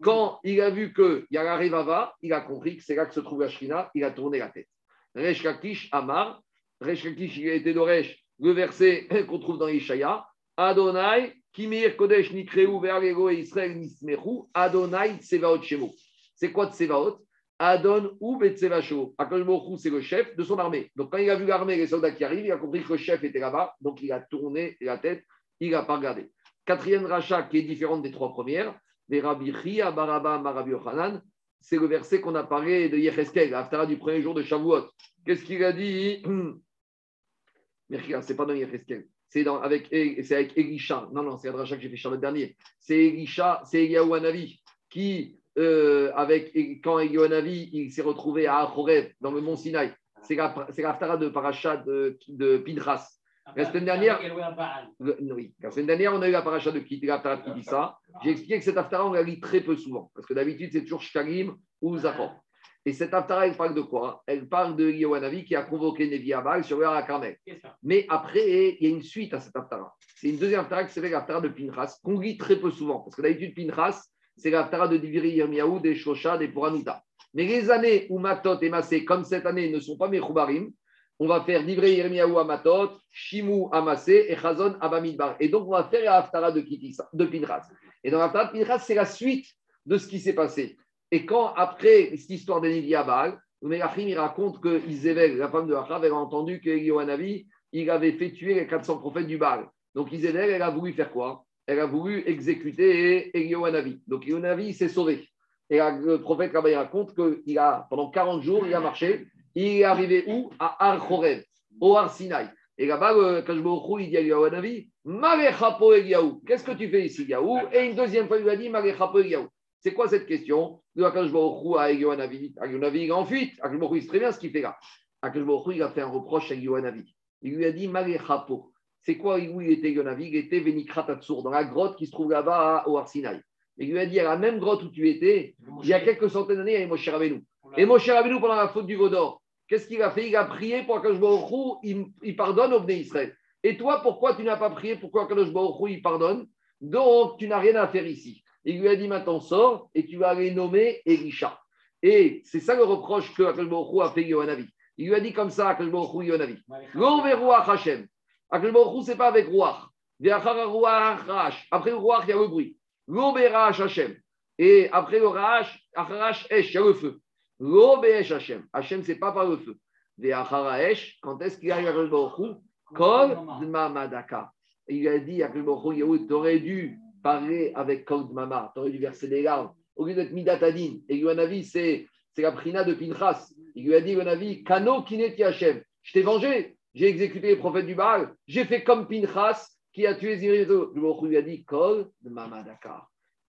Quand il a vu qu'il y a la Revava, il a compris que c'est là que se trouve la Shrina, il a tourné la tête. Resh Kakish Amar, Resh Kakish, il a été d'Oresh, le verset qu'on trouve dans Ishaya, Adonai, Kimir Kodesh Nikreu Vergego et Israël Nismeru, Adonai Tsevaot Shemo. C'est quoi Tsevaot? Adon ou Betsevasho. Akashmochou, c'est le chef de son armée. Donc, quand il a vu l'armée, les soldats qui arrivent, il a compris que le chef était là-bas. Donc, il a tourné la tête, il n'a pas regardé. Quatrième rachat qui est différente des trois premières, des Rabbi Chia, Baraba, Marabi Ochanan, c'est le verset qu'on a parlé de Yecheskel, l'Aftara du premier jour de Shavuot. Qu'est-ce qu'il a dit? C'est pas dans Yecheskel. C'est avec, avec Elisha. Non, non, c'est un rachat que j'ai fait Shabbat dernier. C'est Elisha, c'est Eliyahu Hanavi qui euh, avec, quand Navi il s'est retrouvé à Achorev, dans le mont Sinaï. C'est l'Aftara de Parachat de, de Pinchas. La semaine dernière, oui, la semaine dernière, on a eu la paracha de l'Aftara de ça. J'ai expliqué que cette Aftara, on la lit très peu souvent, parce que d'habitude, c'est toujours Shkalim ou Zachor. Et cette Aftara, elle parle de quoi? Elle parle de Yohanavi qui a convoqué Nevi Abal sur le Carmel. Mais après, il y a une suite à cette Aftara. C'est une deuxième Aftara qui s'appelle l'Aftara de Pinchas, qu'on lit très peu souvent, parce que d'habitude, Pinchas, c'est l'Aftara de Diviri Yirmiyahu, des Shosha, des Puranuta. Mais les années où Matot et Massé, comme cette année, ne sont pas Mechoubarim, on va faire Divrei Yirmiyahu Amatot, Shimu Amasé et Chazon Abamidbar. Et donc, on va faire l'Aftara de, de Pinchas. Et dans l'Aftara de Pinchas, c'est la suite de ce qui s'est passé. Et quand, après cette histoire d'Enivi Abal, Melachim, raconte que Isabelle, la femme de Achav, elle a entendu que Yohanavi, il avait fait tuer les 400 prophètes du Baal. Donc Isabelle, elle a voulu faire quoi? Elle a voulu exécuter Elioanavi. Donc Elioanavi s'est sauvé. Et le prophète Rabbi raconte qu'il a, pendant 40 jours, il a marché. Il est arrivé où? À Ar Chorev, au Ar Sinai. Et là-bas, quand je il dit à Elioanavi Qu'est-ce que tu fais ici, Yaou Et une deuxième fois, il lui a dit Marechapo Eliyahu. C'est quoi cette question? De Akash à Elioanavi. Il est en fuite. Il sait très bien ce qu'il fait là. Il a fait un reproche à Elioanavi. Il lui a dit Marechapo. C'est quoi où il était Yonavi Il était Venikratatsour, dans la grotte qui se trouve là-bas au Arsinaï. Et il lui a dit à la même grotte où tu étais, il y a quelques centaines d'années, il y avait Moshe Rabbeinu. Et Moshe Rabbeinu, pendant la faute du Vaudor, qu'est-ce qu'il a fait? Il a prié pour que il, il pardonne au Bnei Israël. Et toi, pourquoi tu n'as pas prié Pourquoi Kadosh Baruch il pardonne? Donc, tu n'as rien à faire ici. Il lui a dit maintenant, sors et tu vas aller nommer Elisha. Et c'est ça le reproche que Akalbohu a fait Yohanavi. Il lui a dit comme ça, Akalbohu Yohanavi. L'Overuach Hashem. Akalbohu, ce n'est pas avec Ruach. Après le Ruach, il y a le bruit. L'Oberach Hashem. Et après le Rach, Acharash Esh, il y a le feu. L'Obesh Hashem. Hashem, ce n'est pas par le feu. Esh, quand est-ce qu'il y a Akalbohu Kol Dmamadaka. Il a dit à Akalbohu, tu aurais dû parler avec Kol Dmama, tu aurais dû verser des larmes au lieu d'être Midatadin. Et Yoanavi, c'est la prina de Pinchas. Il lui a dit, Yoanavi, Kano Kineti Hashem. Je t'ai vengé, j'ai exécuté les prophètes du Baal, j'ai fait comme Pinchas qui a tué Zirizo. Le lui a dit, Kol de.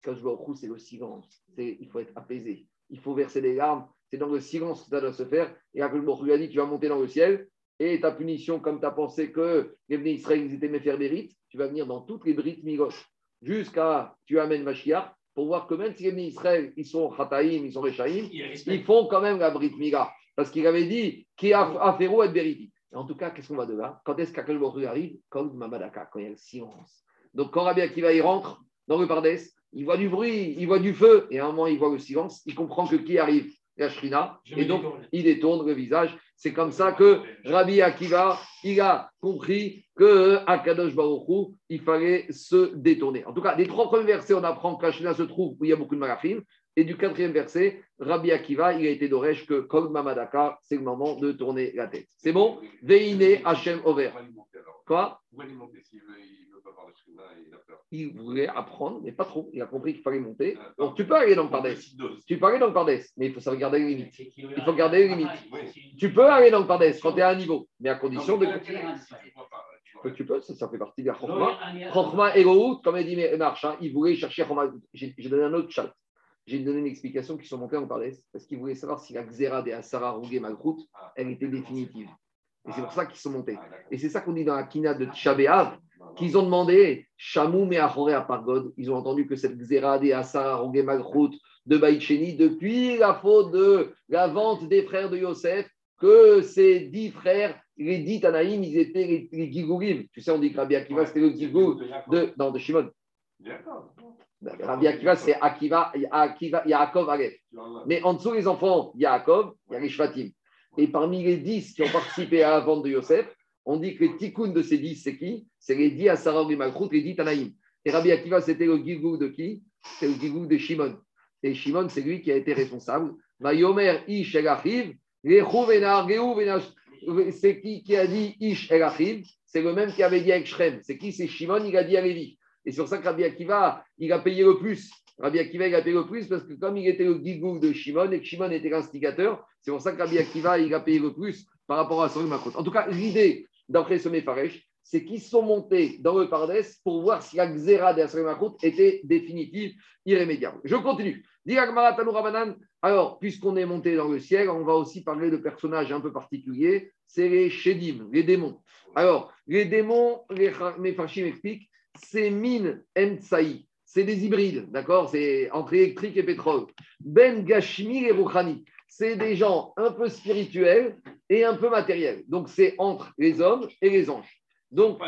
Quand je c'est le silence. Il faut être apaisé. Il faut verser des larmes. C'est dans le silence que ça doit se faire. Et après, le lui a dit, tu vas monter dans le ciel. Et ta punition, comme tu as pensé que les venus Israël, ils étaient méfaits des rites, tu vas venir dans toutes les brites migos. Jusqu'à tu amènes Mashiach pour voir que même si les Israël, ils sont Khataïm, ils sont Rechaïm, ils font quand même la Brit Mila. Parce qu'il avait dit qui a affairo et vérité. En tout cas, qu'est-ce qu'on va de là Quand est-ce qu'Akel arrive? Quand Mamadaka, quand il y a le silence. Donc quand Rabbi Akiva il rentre dans le Pardes, il voit du bruit, il voit du feu, et à un moment il voit le silence, il comprend que qui arrive? La Shrina, et donc il détourne le visage. C'est comme ça que Rabbi Akiva, il a compris que à Kadosh il fallait se détourner. En tout cas, des trois premiers versets, on apprend que se trouve où il y a beaucoup de malachim. Et du quatrième verset, Rabbi Akiva, il a été d'Oresh que Kol Mamadaka, c'est le moment de tourner la tête. C'est bon? Veine Hachem Over. Quoi? Il voulait apprendre, mais pas trop. Il a compris qu'il fallait monter. Donc tu peux aller dans le Pardes. Tu peux aller dans le Pardes, mais il faut savoir garder les limites. Il faut garder les limites. Tu peux aller dans le Pardes quand tu es à un niveau, mais à condition de. Tu peux, ça, fait partie de la Chokma. Chokma et comme il dit Marcha, il voulait chercher J'ai donné un autre chat. J'ai donné une explication qui sont montées en Pardes parce qu'il voulait savoir si la Xéra de Asara Rougué Malchut, elle était définitive. Et c'est pour ça qu'ils sont montés. Et c'est ça qu'on dit dans la Kina de Tchabéav, qu'ils ont demandé Shamoum et Achoré à Pargod. Ils ont entendu que cette Xéra des Asara Rougué Malchut de Baïcheni, depuis la faute de la vente des frères de Yosef, que ces dix frères, les dix Tanaïm, ils étaient les, les Tu sais, on dit que Rabbi Akiva, c'était le Gigou de, non, de Shimon. Rabbi Akiva, c'est Akiva, Akiva, Yaakov, Aleph. Mais en dessous, les enfants, Yaakov, il y a les Shvatim. Et parmi les dix qui ont participé à la vente de Yosef, on dit que les tikkun de ces dix, c'est qui? C'est les dix Asarog et Malchut, les dix Tanaïm. Et Rabbi Akiva, c'était le Gigou de qui? C'est le Gigou de Shimon. Et Shimon, c'est lui qui a été responsable. Yomer Ish El c'est qui qui a dit Ish El C'est le même qui avait dit avec Shrem. C'est qui? C'est Shimon, il a dit à Lévi. Et sur ça que Rabbi Akiva, il a payé le plus. Rabbi Akiva, il a payé le plus parce que comme il était le Gigou de Shimon et que Shimon était l'instigateur, c'est pour ça que Rabbi Akiva, il a payé le plus par rapport à son Makot. En tout cas, l'idée, d'après ce Mefaresh, c'est qu'ils sont montés dans le Pardes pour voir si la Xéra de Makot était définitive, irrémédiable. Je continue. Alors, puisqu'on est monté dans le ciel, on va aussi parler de personnages un peu particuliers, c'est les Shedim, les démons. Alors, les démons, les Mefarshim expliquent, c'est Min Emtsaï, c'est des hybrides, d'accord? C'est entre électrique et pétrole. Ben Gashmi et Rouhani c'est des gens un peu spirituels et un peu matériels. Donc, c'est entre les hommes et les anges. Donc,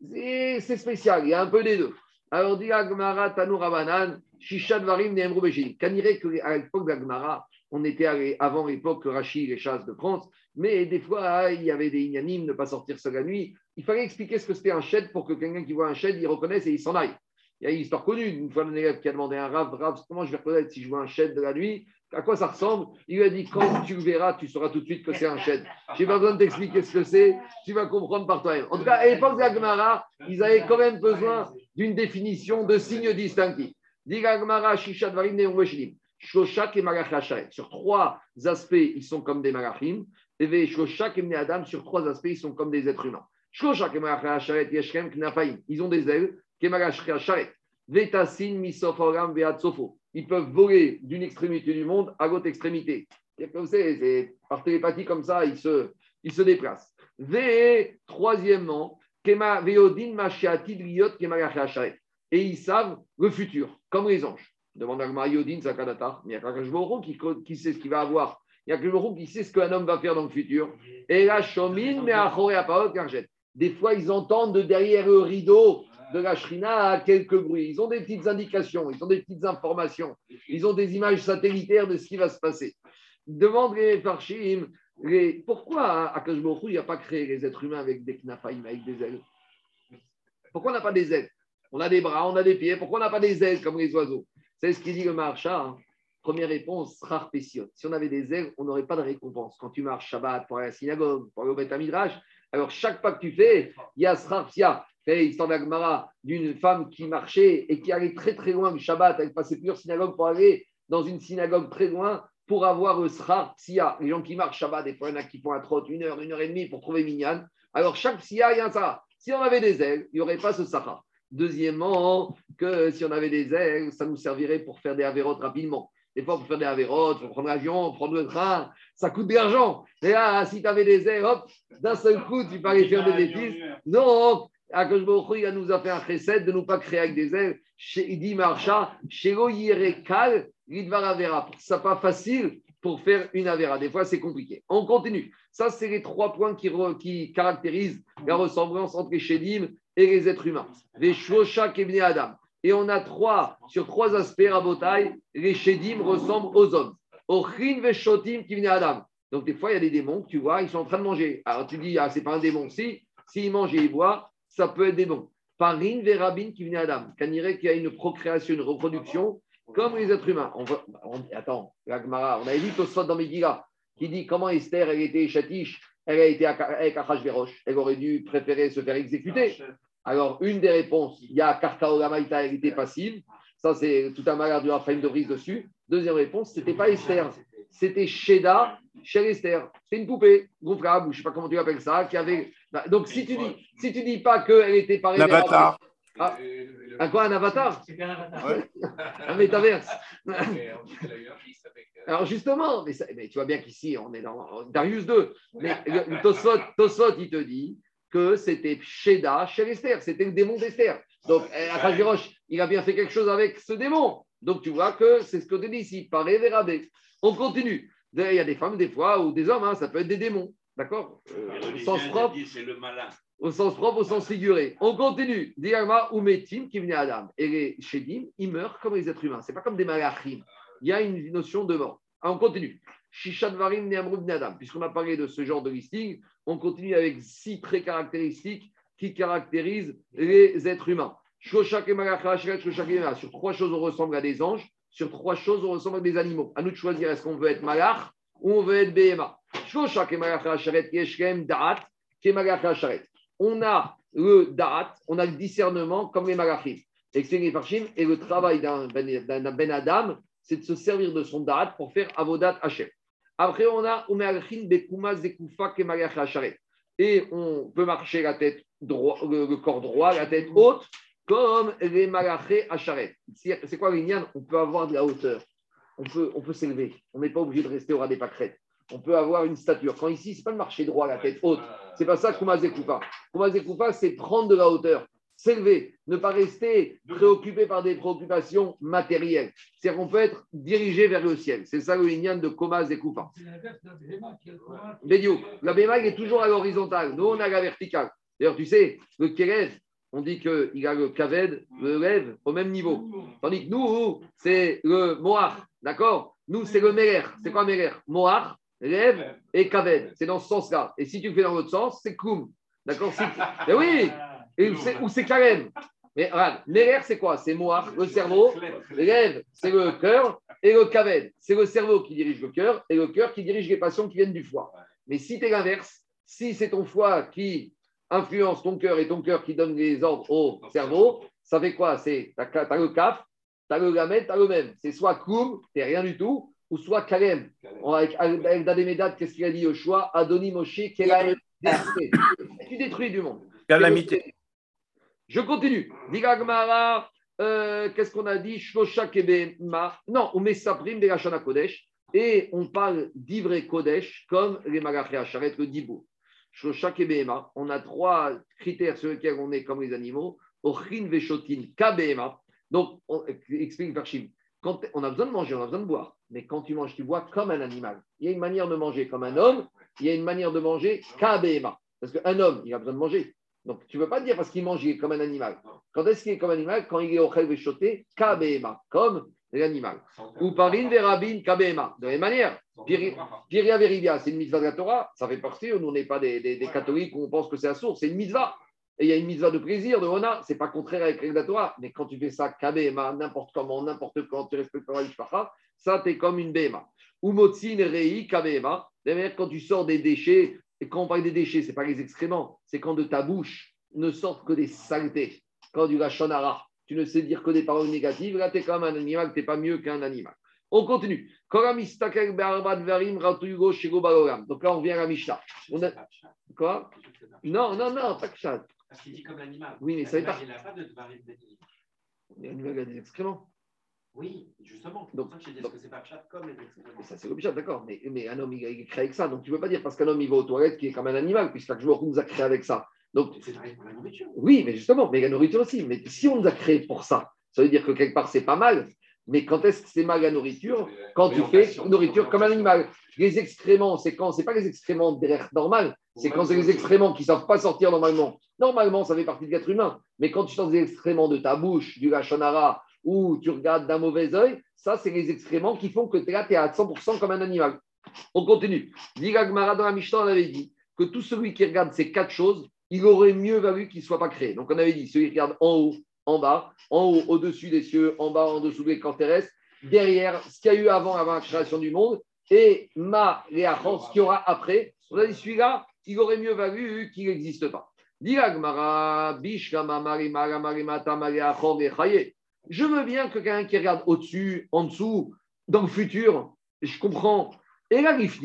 c'est spécial, il y a un peu des deux. Alors, dit Agmara, Tanou Rabanan, Shishad Varim, Nehemru Kanirek, qu'à l'époque d'Agmara, on était avant l'époque Rachi, les chasses de France, mais des fois, il y avait des ignanimes, ne pas sortir seul la nuit. Il fallait expliquer ce que c'était un shed pour que quelqu'un qui voit un shed, il reconnaisse et il s'en aille. Il y a une histoire connue. Une fois, un élève qui a demandé à un rave, rave, comment je vais reconnaître si je vois un shed de la nuit? À quoi ça ressemble? Il lui a dit quand tu le verras, tu sauras tout de suite que c'est un. Je n'ai pas besoin de t'expliquer ce que c'est, tu vas comprendre par toi-même. En tout cas, à l'époque d'Agmara, ils avaient quand même besoin d'une définition de signes distinctifs. Sur trois aspects, ils sont comme des malachim. Et Adam, sur trois aspects, ils sont comme des êtres humains. Ils ont des ailes. Vetasin misoforam veatsofo ils peuvent voler d'une extrémité du monde à l'autre extrémité. C'est par télépathie comme ça, ils se, ils se déplacent. V, troisièmement, et ils savent le futur, comme les anges. Demande à Mariodin, Sakadatar, mais il y a quelqu'un qui, qui sait ce qu'il va avoir. Il y a quelqu'un qui sait ce qu'un homme va faire dans le futur. Et la chomine, mais à Des fois, ils entendent de derrière le rideau de la Shrina quelques bruits. Ils ont des petites indications, ils ont des petites informations, ils ont des images satellitaires de ce qui va se passer. Demande les Farshim, pourquoi Akash il n'a pas créé les êtres humains avec des knafaim, avec des ailes? Pourquoi on n'a pas des ailes? On a des bras, on a des pieds, pourquoi on n'a pas des ailes comme les oiseaux? C'est ce qu'il dit le Marcha. Hein. Première réponse, rare Si on avait des ailes, on n'aurait pas de récompense. Quand tu marches Shabbat pour aller à la synagogue, pour aller au Beth Midrash, alors chaque pas que tu fais, il y a Srar c'est l'histoire d'Agmara d'une femme qui marchait et qui allait très très loin du Shabbat. Elle passait plusieurs synagogues pour aller dans une synagogue très loin pour avoir le Psia. Les gens qui marchent Shabbat, des fois, il y en a qui font un trot une heure, une heure et demie pour trouver Minyan. Alors chaque Psia, il y a un Sahara. Si on avait des ailes, il n'y aurait pas ce Sahara. Deuxièmement, que si on avait des ailes, ça nous servirait pour faire des avérotes rapidement. Des fois, pour faire des avérotes, pour prendre l'avion, prendre le train, ça coûte de l'argent. Et là, si tu avais des ailes, hop, d'un seul coup, tu peux aller faire des bêtises. Non, Akash il nous a fait un recette de ne pas créer avec des ailes. Il dit Marcha, Shelo Yirekal, Avera. Ça pas facile pour faire une Avera. Des fois, c'est compliqué. On continue. Ça, c'est les trois points qui, qui caractérisent la ressemblance entre les Shedim et les êtres humains. Les Shosha et Adam. Et on a trois, sur trois aspects, Rabotai, les Shedim ressemblent aux hommes. Ochin Veshotim qui Adam. Donc, des fois, il y a des démons, tu vois, ils sont en train de manger. Alors, tu dis, ah, c'est pas un démon. Si, s'ils mangent et ils boivent, ça peut être des bons. Parine, Vérabine qui Adam. dirait qu'il y a une procréation, une reproduction, comme les êtres humains. On, attends, Gagmara, on a dit Tosfot dans Megillah, qui dit comment Esther, elle était chatiche, elle a été avec Achashverosh, elle aurait dû préférer se faire exécuter. Alors, une des réponses, il y a Karkaolamaita, elle était passive. Ça, c'est tout un malheur du Raphaël de brise dessus. Deuxième réponse, ce n'était pas Esther, c'était Sheda chez Esther. C'est une poupée gonflable, ou je ne sais pas comment tu appelles ça, qui avait. Bah, donc si tu dis, si tu dis pas qu'elle était parée. L'avatar. Ah, un quoi, un avatar C'est un avatar. un métaverse. Alors justement, mais, tu vois bien qu'ici, on est dans Darius 2. Mais Tosfot, Tosfot, il te dit que c'était Sheda chez Esther, c'était le démon d'Esther. Donc, Akajirosh, il a bien fait quelque chose avec ce démon. Donc, tu vois que c'est ce que tu dis ici, paré Vérabé. On continue. Il y a des femmes, des fois, ou des hommes, hein, ça peut être des démons. D'accord? Euh, sens propre. le malin. Au sens propre, au sens figuré. On continue. Diagma ou Metim qui venait Adam. Et les Shedim, ils meurent comme les êtres humains. Ce n'est pas comme des malachim. Il y a une notion de mort. on continue. Shishadvarim Neamrub Adam. Puisqu'on a parlé de ce genre de listing, on continue avec six traits caractéristiques qui caractérisent les êtres humains. Sur trois choses, on ressemble à des anges. Sur trois choses, on ressemble à des animaux. À nous de choisir est-ce qu'on veut être malach ou on veut être BMA. On a le da'at, on a le discernement comme les malachim. Et le travail d'un ben, ben Adam, c'est de se servir de son da'at pour faire avodat Hashem. Après, on a et on peut marcher la tête droit, le corps droit, la tête haute, comme les malachés à charrette. C'est quoi l'ignan On peut avoir de la hauteur. On peut, on peut s'élever. On n'est pas obligé de rester au ras des pâquerettes. On peut avoir une stature. Quand ici, ce n'est pas de marcher droit, la tête haute. C'est pas ça Kumazekoufa. Kumazekoufa, c'est prendre de la hauteur, s'élever, ne pas rester préoccupé par des préoccupations matérielles. C'est-à-dire qu'on peut être dirigé vers le ciel. C'est ça le lignan de Kumazekoufa. La Béma, est toujours à l'horizontale. Nous, on a la verticale. D'ailleurs, tu sais, le Kéred, on dit qu'il a le kaved, le lève au même niveau. Tandis que nous, c'est le moar, d'accord? Nous, c'est le meler. C'est quoi meler Moar, lève et kaved. C'est dans ce sens-là. Et si tu le fais dans l'autre sens, c'est koum. D'accord Mais oui Ou c'est karem. Mais regarde, meler, c'est quoi? C'est moar, le cerveau. Lève, c'est le cœur. Et le kaved, c'est le cerveau qui dirige le cœur. Et le cœur qui dirige les passions qui viennent du foie. Mais si tu es l'inverse, si c'est ton foie qui influence ton cœur et ton cœur qui donne les ordres au cerveau, ça fait quoi? C'est tu as, le kaf, tu as le gamet, tu as le même. C'est soit koum, tu rien du tout, ou soit kalem. Avec, avec qu'est-ce qu'il a dit au choix Adoni Moshe, tu détruis du monde. Calamité. Je continue. Digagmara, euh, qu'est-ce qu'on a dit? Non, on met sa prime de la Shana Kodesh et on parle d'ivre Kodesh comme les Malaché Hacharet, le Dibou chaque on a trois critères sur lesquels on est comme les animaux. Ochin, Veshotin, Kabema. Donc, on, explique Parchim. Quand on a besoin de manger, on a besoin de boire. Mais quand tu manges, tu bois comme un animal. Il y a une manière de manger comme un homme, il y a une manière de manger Kabema. Parce qu'un homme, il a besoin de manger. Donc tu ne peux pas dire parce qu'il mange, il est comme un animal. Quand est-ce qu'il est comme un animal? Quand il est au Véchoté, Kabema, comme l'animal. Ou Parin Verabin Kabema. De la même manière, Piria Veribia, c'est une mitzvah de la Torah, ça fait partie, nous n'est pas des, des, des, catholiques où on pense que c'est un sourd, c'est une mitzvah. Et il y a une mitzvah de plaisir, de hona, c'est pas contraire avec la Torah, mais quand tu fais ça Kabema, n'importe comment, n'importe quand, tu respectes pas l'Ishpacha, ça t'es comme une Bema. Ou Motzin Rei Kabema, quand tu sors des déchets, et quand on parle des déchets, ce n'est pas les excréments, c'est quand de ta bouche ne sortent que des saletés. Quand du lachonara, tu ne sais dire que des paroles négatives, là, tu es comme un animal, tu n'es pas mieux qu'un animal. On continue. Donc là, on vient à la Mishnah. A... Quoi? Non, non, non, pas que ça. Parce qu'il dit comme l'animal. Oui, mais ça n'est pas. Il n'a pas de varim L'animal a des excréments. Oui, justement. Donc, ça que je dis, que c'est pas chat comme les excréments Ça, c'est l'objet, d'accord. Mais, mais, un homme, il, il crée avec ça. Donc, tu ne peux pas dire parce qu'un homme, il va aux toilettes qu'il est comme un animal, puisque je nous a créé avec ça. Donc, c'est pareil pour la nourriture. Oui, mais justement, mais la nourriture aussi. Mais si on nous a créé pour ça, ça veut dire que quelque part, c'est pas mal. Mais quand est-ce que c'est mal la nourriture Quand tu fais nourriture comme un animal. Les excréments, c'est quand C'est pas les excréments d'air normal, c'est quand c'est les excréments qui ne savent pas sortir normalement. Normalement, ça fait partie de l'être humain. Mais quand tu sors des excréments de ta bouche, du lachonara, ou tu regardes d'un mauvais œil, ça, c'est les excréments qui font que tu es là, tu es à 100% comme un animal. On continue. Gmara dans la Mishnah, on avait dit que tout celui qui regarde ces quatre choses, il aurait mieux valu qu'il ne soit pas créé. Donc, on avait dit celui qui regarde en haut, en bas, en haut, au-dessus des cieux, en bas, en dessous des corps terrestres, derrière ce qu'il y a eu avant, avant la création du monde, et ma ce qu'il y aura après. On a dit celui-là, il aurait mieux valu qu'il n'existe pas. Je veux bien que quelqu'un qui regarde au-dessus, en dessous, dans le futur, je comprends. Et là, qu'est-ce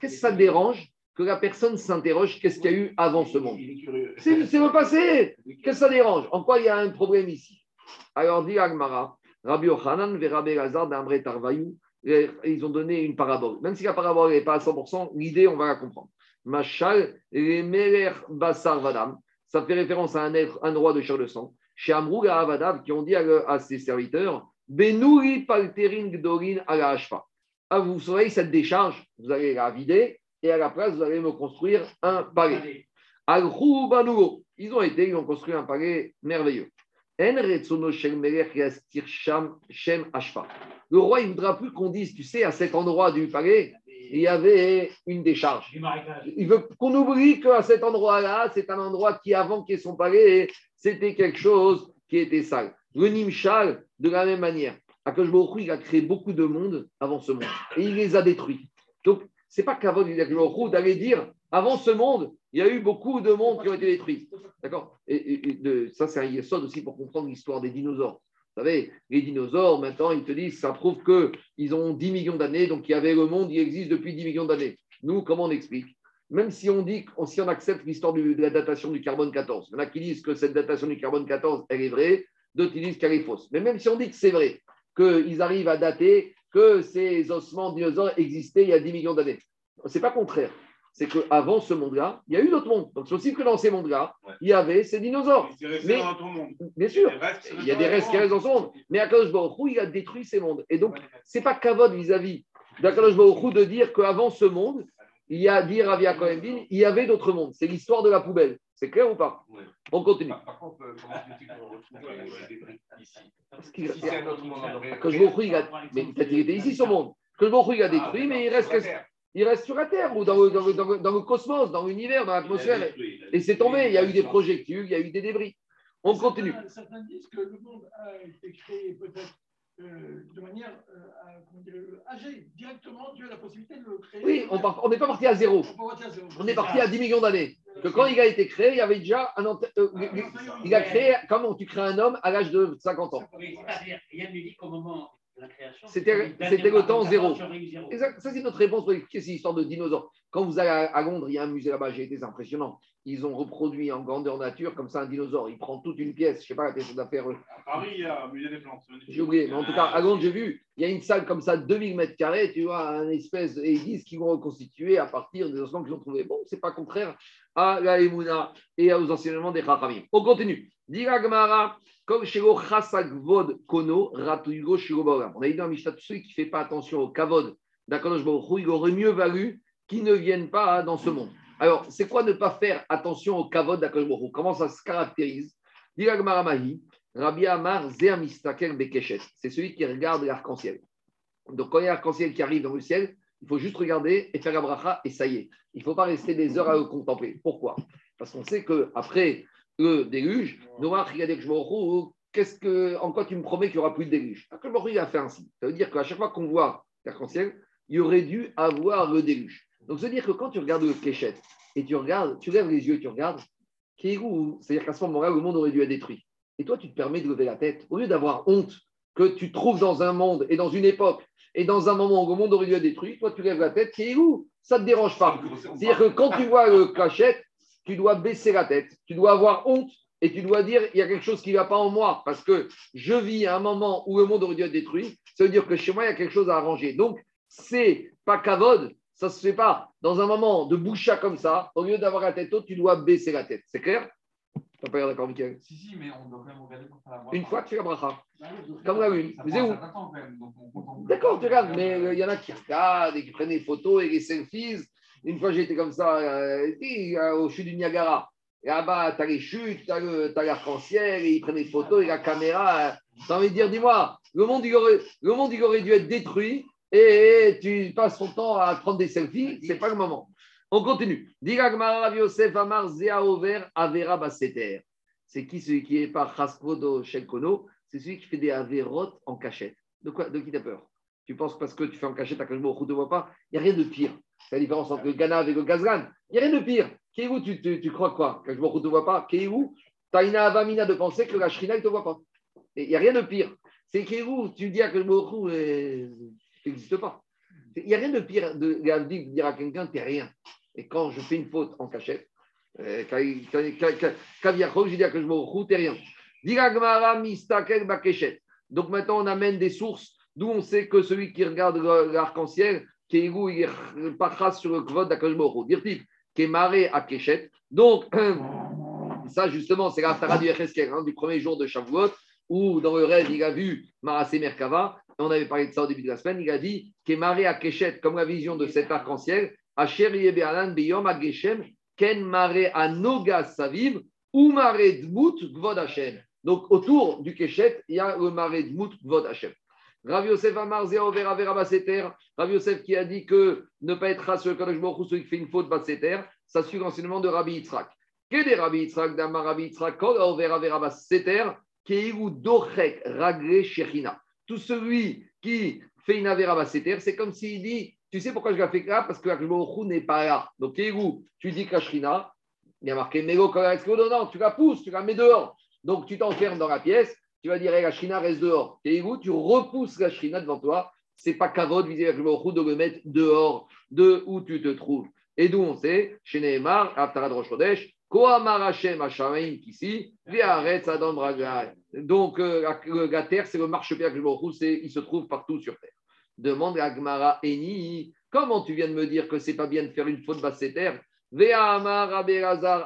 que ça te dérange? Que la personne s'interroge qu'est-ce qu'il y a eu avant ce monde C'est le passé. Qu'est-ce que ça dérange? En quoi il y a un problème ici? Alors, dit Agmara, Rabbi Ochanan, Rabbi Lazar, d'Ambre Tarvayou, ils ont donné une parabole. Même si la parabole n'est pas à 100%, l'idée, on va la comprendre. Machal, les Meler Basar Vadam, ça fait référence à un, être, un roi de chair de sang. Chez Amrou Avadav qui ont dit à, ses serviteurs Benouri Palterin Gdorin à la Ah, vous savez, cette décharge, vous allez la vider et à la place, vous allez me construire un palais. al ils ont été, ils ont construit un palais merveilleux. Le roi, il ne voudra plus qu'on dise, tu sais, à cet endroit du palais, il y avait une décharge. Il veut qu'on oublie qu'à cet endroit-là, c'est un endroit qui, avant qu'il ait son palais, c'était quelque chose qui était sale. Le Nimshal, de la même manière, Akash il a créé beaucoup de monde avant ce monde et il les a détruits. Donc, c'est pas qu'avant d'aller dire avant ce monde, il y a eu beaucoup de monde qui ont été détruits. D'accord? Et, ça, c'est un yesod aussi pour comprendre l'histoire des dinosaures. Vous savez, les dinosaures, maintenant, ils te disent, ça prouve qu'ils ont 10 millions d'années, donc il y avait le monde, il existe depuis 10 millions d'années. Nous, comment on explique? Même si on dit, si on accepte l'histoire de la datation du carbone 14, il y en a qui disent que cette datation du carbone 14, elle est vraie, d'autres disent qu'elle est fausse. Mais même si on dit que c'est vrai, qu'ils arrivent à dater que ces ossements dinosaures existaient il y a 10 millions d'années, ce n'est pas contraire c'est qu'avant ce monde-là, il y a eu d'autres mondes. Donc, c'est aussi que dans ces mondes-là, il y avait ces dinosaures. Mais, dans ton monde. Bien sûr, il y a des restes qui restent dans son monde. Mais Akadosh Baruch il a détruit ces mondes. Et donc, ce n'est pas Kavod vis-à-vis d'Akadosh Baruch de dire qu'avant ce monde, il y a, dit Ravi il y avait d'autres mondes. C'est l'histoire de la poubelle. C'est clair ou pas? On continue. Par, contre, euh, comment tu qu'on retrouve des briques ici? Parce qu'il si a un autre monde il a. Mais peut-être qu'il était ici, ce monde. Que il a détruit, mais il reste il reste sur la Terre ou dans le, dans le, cosmos, dans l'univers, dans l'atmosphère. Et c'est tombé. Il y a eu des projectiles, il y a eu des débris. On continue. Certains disent que le monde a été créé peut-être euh, de manière euh, âgée. Directement, Dieu a la possibilité de le créer. Oui, on n'est pas parti à zéro. On, est parti à 10 millions d'années. Que quand il a été créé, il y avait déjà un. Euh, il a créé, comment tu crées un homme à l'âge de 50 ans. Oui, c'est-à-dire, dit qu'au moment c'était le temps zéro. Ça, c'est notre réponse pour expliquer cette histoire de dinosaures? Quand vous allez à Londres, il y a un musée là-bas, j'ai été impressionnant. Ils ont reproduit en grandeur nature comme ça un dinosaure. Il prend toute une pièce, je ne sais pas la pièce d'affaires. À Paris, il y a un musée des plantes. J'ai oublié, mais en tout cas, à Londres, j'ai vu, il y a une salle comme ça, 2000 mètres carrés, tu vois, un espèce, et ils disent qu'ils vont reconstituer à partir des ossements qu'ils ont trouvés. Bon, c'est pas contraire à la Emouna et aux enseignements des Chachamim. On continue. On a dit dans Mishnah, celui qui ne fait pas attention au Kavod d'Akadosh Baruch il aurait mieux valu qu'il ne vienne pas dans ce monde. Alors, c'est quoi ne pas faire attention au kavod d'Akadosh Comment ça se caractérise? Rabbi Amar. C'est celui qui regarde l'arc-en-ciel. Donc, quand il y a l'arc-en-ciel qui arrive dans le ciel, il faut juste regarder et faire la bracha et ça y est. Il ne faut pas rester des heures à le contempler. Pourquoi? Parce qu'on sait qu'après le déluge, des qu'est-ce que, en quoi tu me promets qu'il n'y aura plus de déluge? Akadosh il a fait ainsi. Ça veut dire qu'à chaque fois qu'on voit l'arc-en-ciel, il aurait dû avoir le déluge. Donc, ça veut dire que quand tu regardes le Keshet et tu regardes, tu lèves les yeux et tu regardes, c'est-à-dire qu'à ce moment-là, le monde aurait dû être détruit. Et toi, tu te permets de lever la tête. Au lieu d'avoir honte que tu trouves dans un monde et dans une époque et dans un moment où le monde aurait dû être détruit, toi, tu lèves la tête. Kéhou, ça ne te dérange pas. C'est-à-dire que quand tu vois le cachette, tu dois baisser la tête. Tu dois avoir honte et tu dois dire il y a quelque chose qui ne va pas en moi parce que je vis à un moment où le monde aurait dû être détruit. Ça veut dire que chez moi, il y a quelque chose à arranger. Donc, c'est pas cavode, ça ne se fait pas. Dans un moment de boucha comme ça, au lieu d'avoir la tête haute, tu dois baisser la tête. C'est clair? Tu n'as pas l'air d'accord, Michael? Si, si, mais on doit quand même regarder pour faire la Une fois que tu fais la bracha. Bah Comme la lune. prend êtes où? D'accord, tu regardes, mais il y en a qui regardent et qui prennent des photos et des selfies. Une fois, j'étais comme ça euh, euh, au chute du Niagara. Et là-bas, tu as les chutes, tu as l'arc-en-ciel, ils prennent des photos et la caméra. Tu as envie de dire, dis-moi, le monde, il aurait, le monde, aurait dû être détruit et tu passes ton temps à prendre des selfies, c'est pas le moment. On continue. C'est qui celui qui est par Chaskodo Shelkono? C'est celui qui fait des Averot en cachette. De quoi De qui t'as peur? Tu penses parce que tu fais en cachette à Kajmo ne te voit pas? Il n'y a rien de pire. C'est la différence entre le Ganav et le Gazgan. Il n'y a rien de pire. Kéhou, tu, tu, tu crois quoi? Kajmo ne te voit pas? Kéhou, une avamina de penser que la Shrina ne te voit pas. Il n'y a rien de pire. C'est Kéhou, tu dis à Kajmo ça n'existe pas. Il n'y a rien de pire de, dire à quelqu'un, t'es rien. Et quand je fais une faute en cachette, euh, Kaviachol, je dis à que je t'es rien. Donc maintenant, on amène des sources d'où on sait que celui qui regarde l'arc-en-ciel, Il à Keshet. Donc, ça justement, c'est l'Aftara du Echeskel, hein, du premier jour de Shavuot, où dans le rêve, il a vu Marasé Merkava, on avait parlé de ça au début de la semaine, il a dit Kémaré à Keshet, comme la vision de cet arc-en-ciel, Asher Yebealan Beyom Ageshem, Ken Mare Anoga Saviv, ou Mare Dmut Gvod Hashem. Donc autour du Keshet, il y a le Mare Dmut Gvod Hashem. Rav Yosef Amar Zéa Over Avera Baseter, Rav Yosef qui a dit que ne pas être sur le Kadosh Baruch celui qui fait une faute Baseter, ça suit l'enseignement de Rabbi Yitzhak. Que Rabbi Yitzhak d'Amar Rabbi Yitzhak, Kol Over Avera Baseter, Keiru Dochek Ragle Shechina. Tout celui qui fait une Avera Baseter, c'est comme s'il dit tu sais pourquoi je l'ai fait là? Parce que Baruch n'est pas là. Donc, Keiru, tu dis Kashrina, il y a marqué Mego non, tu la pousses, tu la mets dehors. Donc, tu t'enfermes dans la pièce, tu vas dire la Shrina reste dehors. Keiru, tu repousses la Shrina devant toi. C'est pas Kavod vis-à-vis de le mettre dehors de où tu te trouves. Et d'où on sait, chez Nehemar, Aftarad Rosh Chodesh, Kohamar Hashem Hashamaim Kisi, Viaretz Adam Bragai. Donc, euh, la, terre, c'est le marchepied de il se trouve partout sur terre. Demande à Gmara Eni, comment tu viens de me dire que c'est pas bien de faire une faute basse terre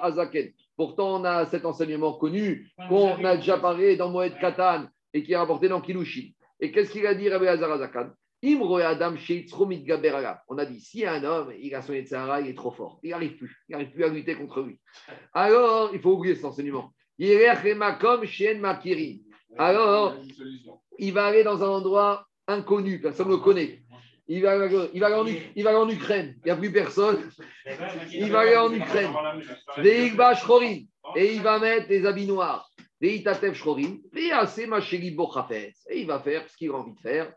Azaken. Pourtant, on a cet enseignement connu qu'on a déjà parlé dans Moed Katan et qui est rapporté dans Kilushin. Et qu'est-ce qu'il a dit Rabbi Azar Azakan Adam On a dit si un homme, il a son Yetzara, il est trop fort, il n'arrive plus, il n'arrive plus à lutter contre lui. Alors, il faut oublier cet enseignement. Alors, il va aller dans un endroit inconnu, personne ne le connaît. Il va, aller en, Ukraine, il n'y a plus personne. Il va aller en Ukraine. Et il va mettre des habits noirs. Et il va faire ce qu'il a envie de faire.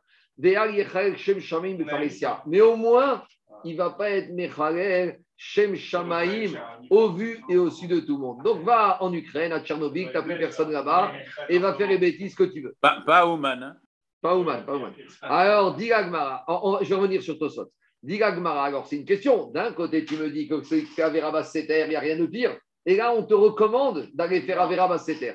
Mais au moins, il ne va pas être Mechalel Shem Shamaim au vu et au su de tout le monde. Donc va en Ukraine, à Tchernobyl, tu n'as plus personne là-bas, et va faire les bêtises que tu veux. Pas, pas Ouman. Hein. Pas Ouman, pas Ouman. Alors, dis Agmara, je vais revenir sur Tosot. Dis Agmara, alors c'est une question. D'un côté, tu me dis que celui qui Seter, il n'y a rien de pire. Et là, on te recommande d'aller faire Averabas Seter.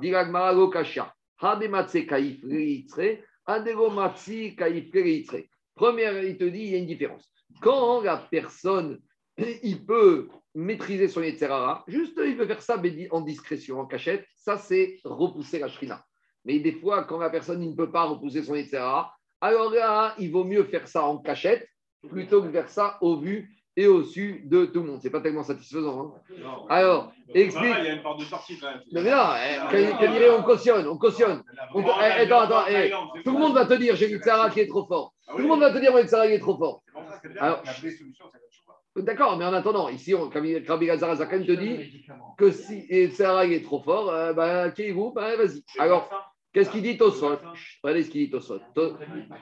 Dis Agmara, Lokashia. Hadematse Kaif Reitre, Adegomatsi Kaif Reitre. Première, il te dit, il y a une différence. Quand la personne, il peut maîtriser son Yetzerara, juste il peut faire ça en discrétion, en cachette, ça c'est repousser la shrina. Mais des fois, quand la personne ne peut pas repousser son Yetzerara, alors là, il vaut mieux faire ça en cachette plutôt que faire ça au vu et au-dessus de tout le monde. C'est pas tellement satisfaisant. hein. Non. Alors, Bah, explique. voilà, Il y a une porte de sortie quand même. Non, mais non, eh, est, on cautionne, on cautionne. On Oh, eh, attends, attends, eh, Tout le monde va te dire, j'ai vu Sarah qui est trop fort. Ah Tout le monde va te dire, moi, Sarah qui est trop fort. C'est pour ça que c'est bien. Alors, La vraie solution, c'est le choix. D'accord, mais en attendant, ici, on- Rabbi te dit que si Sarah est trop fort, euh, bah, qui est vous bah, Vas-y. Alors. Qu'est-ce qu'il dit Tosfot Regardez ce qu'il dit Tosfot. To-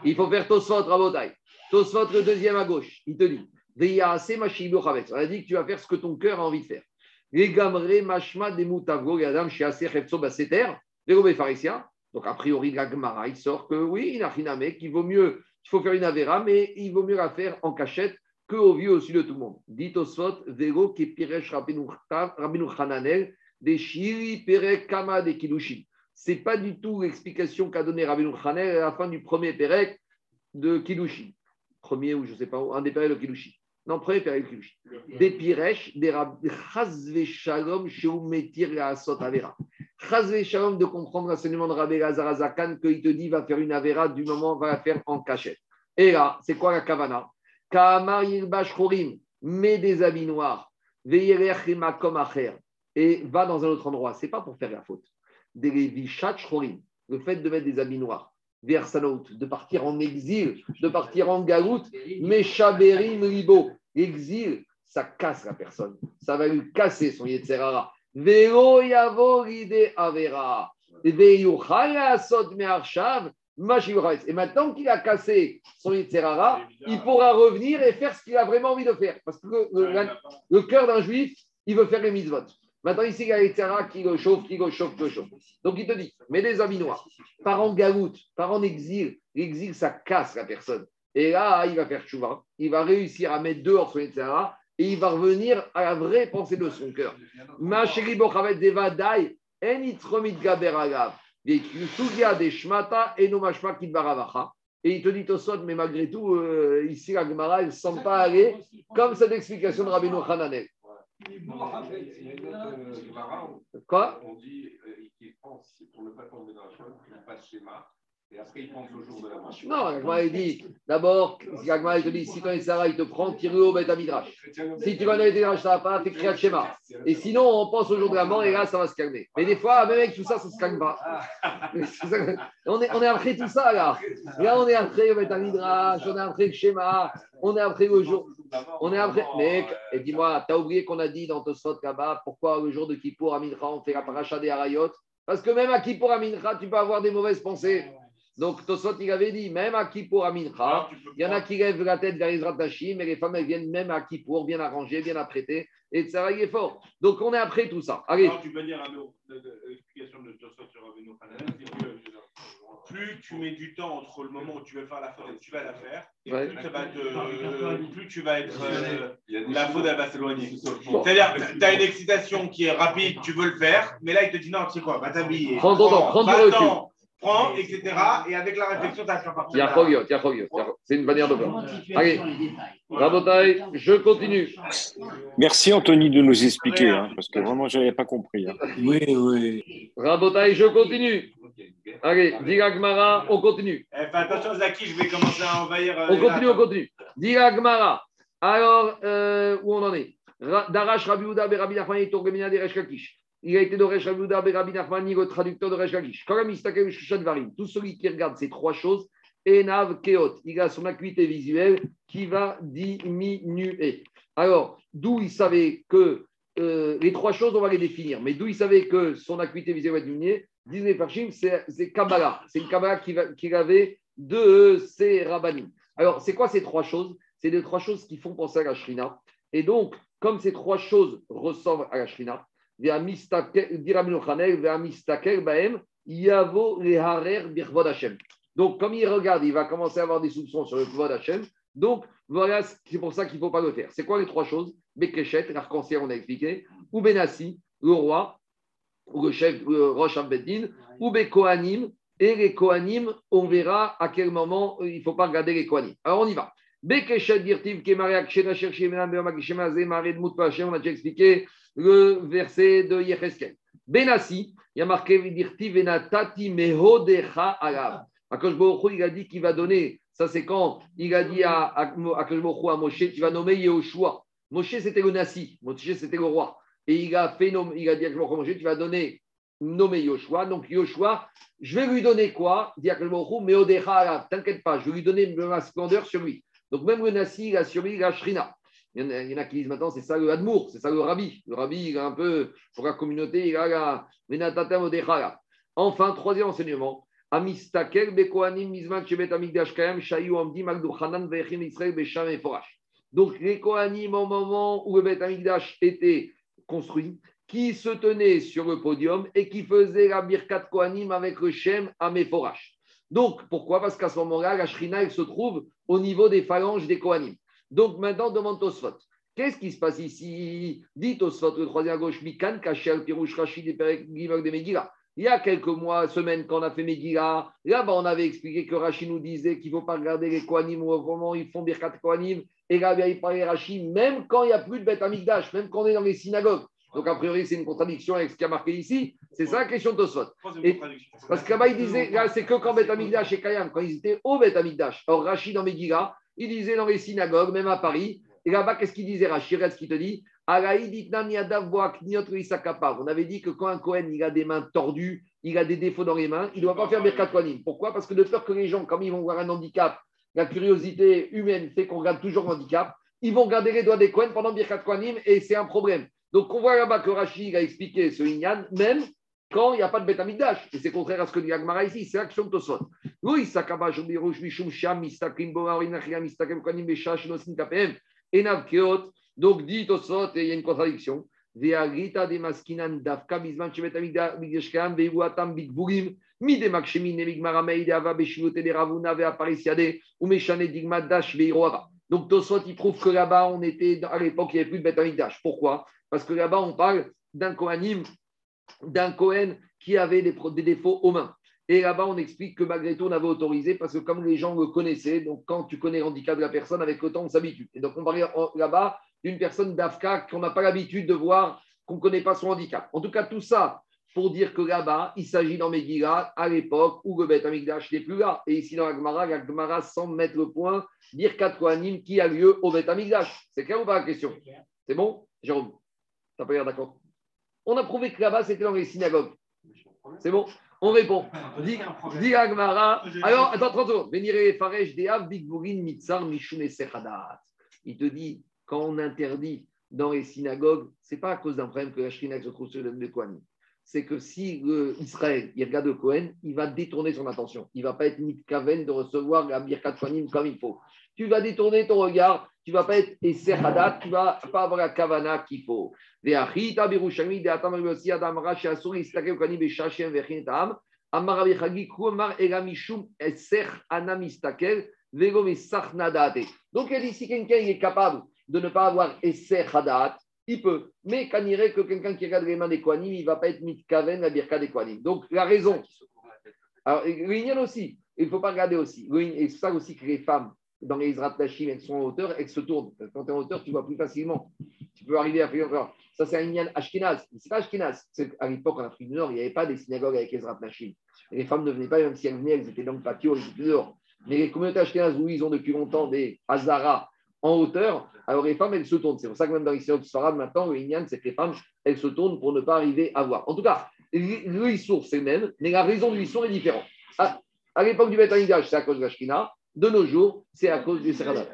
Il faut faire Tosfot, Rabotai. Tosfot, le deuxième à gauche. Il te dit. On a dit que tu vas faire ce que ton cœur a envie de faire. Mashma pharisiens. Donc, a priori, la Gemara, il sort que oui, il a rien qu'il vaut mieux, il faut faire une avéra, mais il vaut mieux la faire en cachette qu'au vu au-dessus de tout le monde. Dit Tosfot, Vego qui piresh Rabbeinu Hananel, des shiri perek kama des kilushin. C'est pas du tout l'explication qu'a donné Rabbeinu Hananel à la fin du premier perek de kilushin. Premier ou je sais pas un des perek de kilushin. Non, premier perek de kilushin. Des piresh, des chazve shalom sheu metir la avera. Chazve shalom de comprendre l'enseignement de Rabbi Lazar Azakan qu'il te dit va faire une avera du moment va la faire en cachette. Et là, c'est quoi la kavana? Kamar yilbash chorim, mets des habits noirs, ve'yelech makom acher, et va dans un autre endroit. C'est pas pour faire la faute. Le fait de mettre des habits noirs, vers de partir en exil, de partir en galoute, meshaberim libo. Exil, ça casse la personne. Ça va lui casser son yetzerara. Vero avera. Et maintenant qu'il a cassé son yetzerara, il pourra revenir et faire ce qu'il a vraiment envie de faire. Parce que le, le- la- le cœur d'un juif, il veut faire les mitzvot. Maintenant, ici, il y a Yetzera qui le chauffe, qui le chauffe, qui le chauffe. Donc, il te dit, mets des habits noirs, par en galoute, par en exil. L'exil, ça casse la personne. Et là, il va faire chouva. Il va réussir à mettre dehors son Yetzera et il va revenir à la vraie pensée de son cœur. Ma chérie Bochavet Devadai, en itromit gaber agav. Et il te dit Tosot, mais malgré tout, euh, ici, la Gemara, elle ne semble pas aller comme cette explication de Rabbeinu Hananel. Il y a une autre Gemara où Quoi on dit euh, qu'il pense, pour ne pas tomber dans la chose, qu'il passe schéma, et après il pense au jour de la marche. Non, elle dit d'abord, Gemara, elle te dit si ton Sarah, il te prend, tire-le au Beth Midrash. Si tu vas dans les Midrash, ça va pas, fais Kriyat Shema. Et sinon, on pense au jour de la mort et là, ça va se calmer. Mais des fois, même avec tout ça, ça ne se calme pas. Que- On est, on est après tout ça, là. Là, on est après le Beth Midrash, on est après le schéma, on est après le jour. On est après. Mec, et dis-moi, t'as oublié qu'on a dit dans Tosot là-bas, pourquoi le jour de Kippour à Mincha, on fait la paracha des Harayot Parce que même à Kippour à Mincha, tu peux avoir des mauvaises pensées. Donc Tosot, il avait dit, même à Kippour à Mincha, il y en a qui lèvent la tête vers Israël Tachim, mais les femmes, elles viennent même à Kippour, bien arrangées, bien apprêtées, et ça va, il est fort. Donc on est après tout ça. Allez, Alors, tu peux dire un- l'explication de Tosot sur plus tu mets du temps entre le moment où tu veux faire la faute et tu vas la faire, et Ouais. plus, ça va te- plus tu vas être. euh, Il y a des la faute, elle va s'éloigner. C'est-à-dire, tu as une excitation qui est rapide, tu veux le faire, mais là, il te dit non, tu sais quoi, va t'habiller. Prends ton temps, prends du va recul. Prends, etc. Et avec la réflexion, tu Chogiot. il y a- C'est une manière de voir. Allez, Rabotai, je continue. Merci Anthony de nous expliquer, hein, parce que vraiment, je n'avais pas compris. hein. Oui, oui. Rabotai, je continue. Allez, Diga Gmara, on continue. Eh, fais attention, Zaki, je vais commencer à envahir. euh, On continue, on continue. Diga Gmara. Alors, euh, où on en est? Ra- Darash Rabbi Ouda Berabi Nachmani Torgemina de Resh Lakish. Il a été de Resh Rabbi Ouda Berabi Nachmani, le traducteur de Varim. Tout celui qui regarde ces trois choses, Enav Keot. Il a son acuité visuelle qui va diminuer. Alors, d'où il savait que euh, les trois choses, on va les définir, mais d'où il savait que son acuité visuelle va diminuer, disent les c'est Kabbalah. C'est une Kabbalah qu'il avait de ses rabbinim. Alors, c'est quoi ces trois choses? C'est les trois choses qui font penser à la Shrina. Et donc, comme ces trois choses ressemblent à la Shrina, donc, comme il regarde, il va commencer à avoir des soupçons sur le Kvod Hashem. Donc, voilà, c'est pour ça qu'il ne faut pas le faire. C'est quoi les trois choses? Bekeshet, l'arc-en-ciel, on a expliqué, ou Benassi, le roi, ou le chef, le Abedin, ou Bekohanim, et les Kohanim, on verra à quel moment euh, il ne faut pas regarder les Kohanim. Alors, on y va. On a déjà expliqué le verset de Yecheskel. Benassi, il y a marqué venatati mehodecha Hu, il a dit qu'il va donner Ça, c'est quand il a dit à, à, Moshe, tu vas nommer Yehoshua. Moshe, c'était le Nassi. Moshe, c'était le roi. Et il a, fait il a dit à Moshe, tu vas donner, nommer Yoshua. Donc, Yoshua, je vais lui donner quoi? Dit à mais Odecha, t'inquiète pas, je vais lui donner ma splendeur sur lui. Donc, même le Nassi, il a sur lui la Shrina. Il y, en a, qui disent maintenant, c'est ça le Hadmour, c'est ça le Rabbi. Le Rabbi, il a un peu, pour la communauté, il a la Menatatem Odecha. Enfin, troisième enseignement. Amistakel bekohanim mizman shebet amigdash kayam shayu amdim al duchanan ve'echim Israël besham et forash. Donc les kohanim au moment où le Bet Amigdash était construit, qui se tenaient sur le podium et qui faisaient la birkat kohanim avec le shem à Meforash. Donc pourquoi? Parce qu'à ce moment-là, la shrina elle se trouve au niveau des phalanges des kohanim. Donc maintenant, demande Tosfot. Qu'est-ce qui se passe ici? Dit Tosfot, le troisième à gauche, Mikan, Kachel, Pirouche, Rachid et de Megillah. Il y a quelques mois, semaines, quand on a fait Megillah, là-bas, on avait expliqué que Rachid nous disait qu'il ne faut pas regarder les Kohanim au moment ils font Birkat Kohanim. Et là, il parlait Rachid, même quand il n'y a plus de Beth Amikdash, même quand on est dans les synagogues. Donc, a priori, c'est une contradiction avec ce qui a marqué ici. C'est ça la question de Tosfot. Parce que là-bas, il disait, là, c'est que quand Beth Amikdash et Kayam, quand ils étaient au Beth Amikdash. Or, Rachid dans Megillah, il disait dans les synagogues, même à Paris. Et là-bas, qu'est-ce qu'il disait Rachid? Regarde ce qu'il te dit. On avait dit que quand un Cohen il a des mains tordues, il a des défauts dans les mains, il ne doit pas faire Birkat Kohanim. Pourquoi? Parce que de peur que les gens, comme ils vont voir un handicap, la curiosité humaine fait qu'on regarde toujours le handicap, ils vont garder les doigts des Cohen pendant Birkat Kohanim et c'est un problème. Donc on voit là-bas que Rachid a expliqué ce Inyan, même quand il n'y a pas de Beth Amikdash. Et c'est contraire à ce que dit Agmara ici, c'est l'action de Tosfot. Oui, Sakaba, Jobirouche, Mishum, Sham, Mistakim, Boarin, Achia, Mistakim, Kohanim, Beshash, Nosin, Kapem, Enav, Keot. Donc dit Tosfot, et il y a une contradiction. Ve'agrita de maskinan dafka bizman shevet amigdash kam ve'uatam bigburim mi de makshemin ne migmara meide ava beshivote de ravuna ve'aparisiade ou meshane digma dash ve'iroara. Donc Tosfot, il prouve que là-bas, on était, à l'époque, il n'y avait plus de Beth Amikdash. Pourquoi? Parce que là-bas, on parle d'un Kohanim, d'un Kohen qui avait des, défauts aux mains. Et là-bas, on explique que malgré tout, on avait autorisé parce que comme les gens le connaissaient, donc quand tu connais le handicap de la personne, avec le temps, on s'habitue. Et donc, on parlait en- là-bas d'une personne d'Afka qu'on n'a pas l'habitude de voir, qu'on ne connaît pas son handicap. En tout cas, tout ça pour dire que là-bas, il s'agit dans Megillah à l'époque où le Beth Amikdash n'est plus là. Et ici, dans la Gemara, la Gemara semble mettre le point, dire quatre qui a lieu au Beth Amikdash. C'est clair ou pas la question? C'est bon, Jérôme Pas d'accord On a prouvé que là-bas, c'était dans les synagogues. C'est bon On répond. Dis, Gemara. Alors, attends, 30 secondes. Bigburin Mitzar Sechadat. Il te dit, quand on interdit dans les synagogues, c'est pas à cause d'un problème que la Shrina se trouve sur le Kohanim. C'est que si le Israël, il regarde le Kohen, il va détourner son attention. Il va pas être mitkaven de recevoir la Birkat Kohanim comme il faut. Tu vas détourner ton regard, tu vas pas être Esser Hadat, tu vas pas avoir la Kavana qu'il faut. Donc, elle dit, si quelqu'un est capable de ne pas avoir esser hadat, il peut. Mais quand il que quelqu'un qui regarde les mains des Kohanim, il ne va pas être mitkaven la birka des Kohanim. Donc, la raison. Alors, l'Inyan aussi, il ne faut pas regarder aussi. Et c'est ça aussi que les femmes, dans les Israël Tachim, elles sont en hauteur, elles se tournent. Quand tu es en hauteur, tu vois plus facilement. Tu peux arriver à faire. alors, Ça, c'est un Inyan Ashkenaz. C'est pas Ashkenaz. À l'époque, en Afrique du Nord, il n'y avait pas des synagogues avec Ezrat Tachim. Les femmes ne venaient pas, même si elles venaient, elles étaient dans le patio, elles étaient dehors. Mais les communautés Ashkenaz, où ils ont depuis longtemps des Hazara en hauteur, alors les femmes, elles se tournent. C'est pour ça que même dans les synagogues Sfarad, maintenant, le Inyan, c'est que les femmes, elles se tournent pour ne pas arriver à voir. En tout cas, le Issour, c'est le même, mais la raison du Issour est différente. À, l'époque du Beth c'est à cause de la Shekhinah. De nos jours, c'est à cause du Seradat.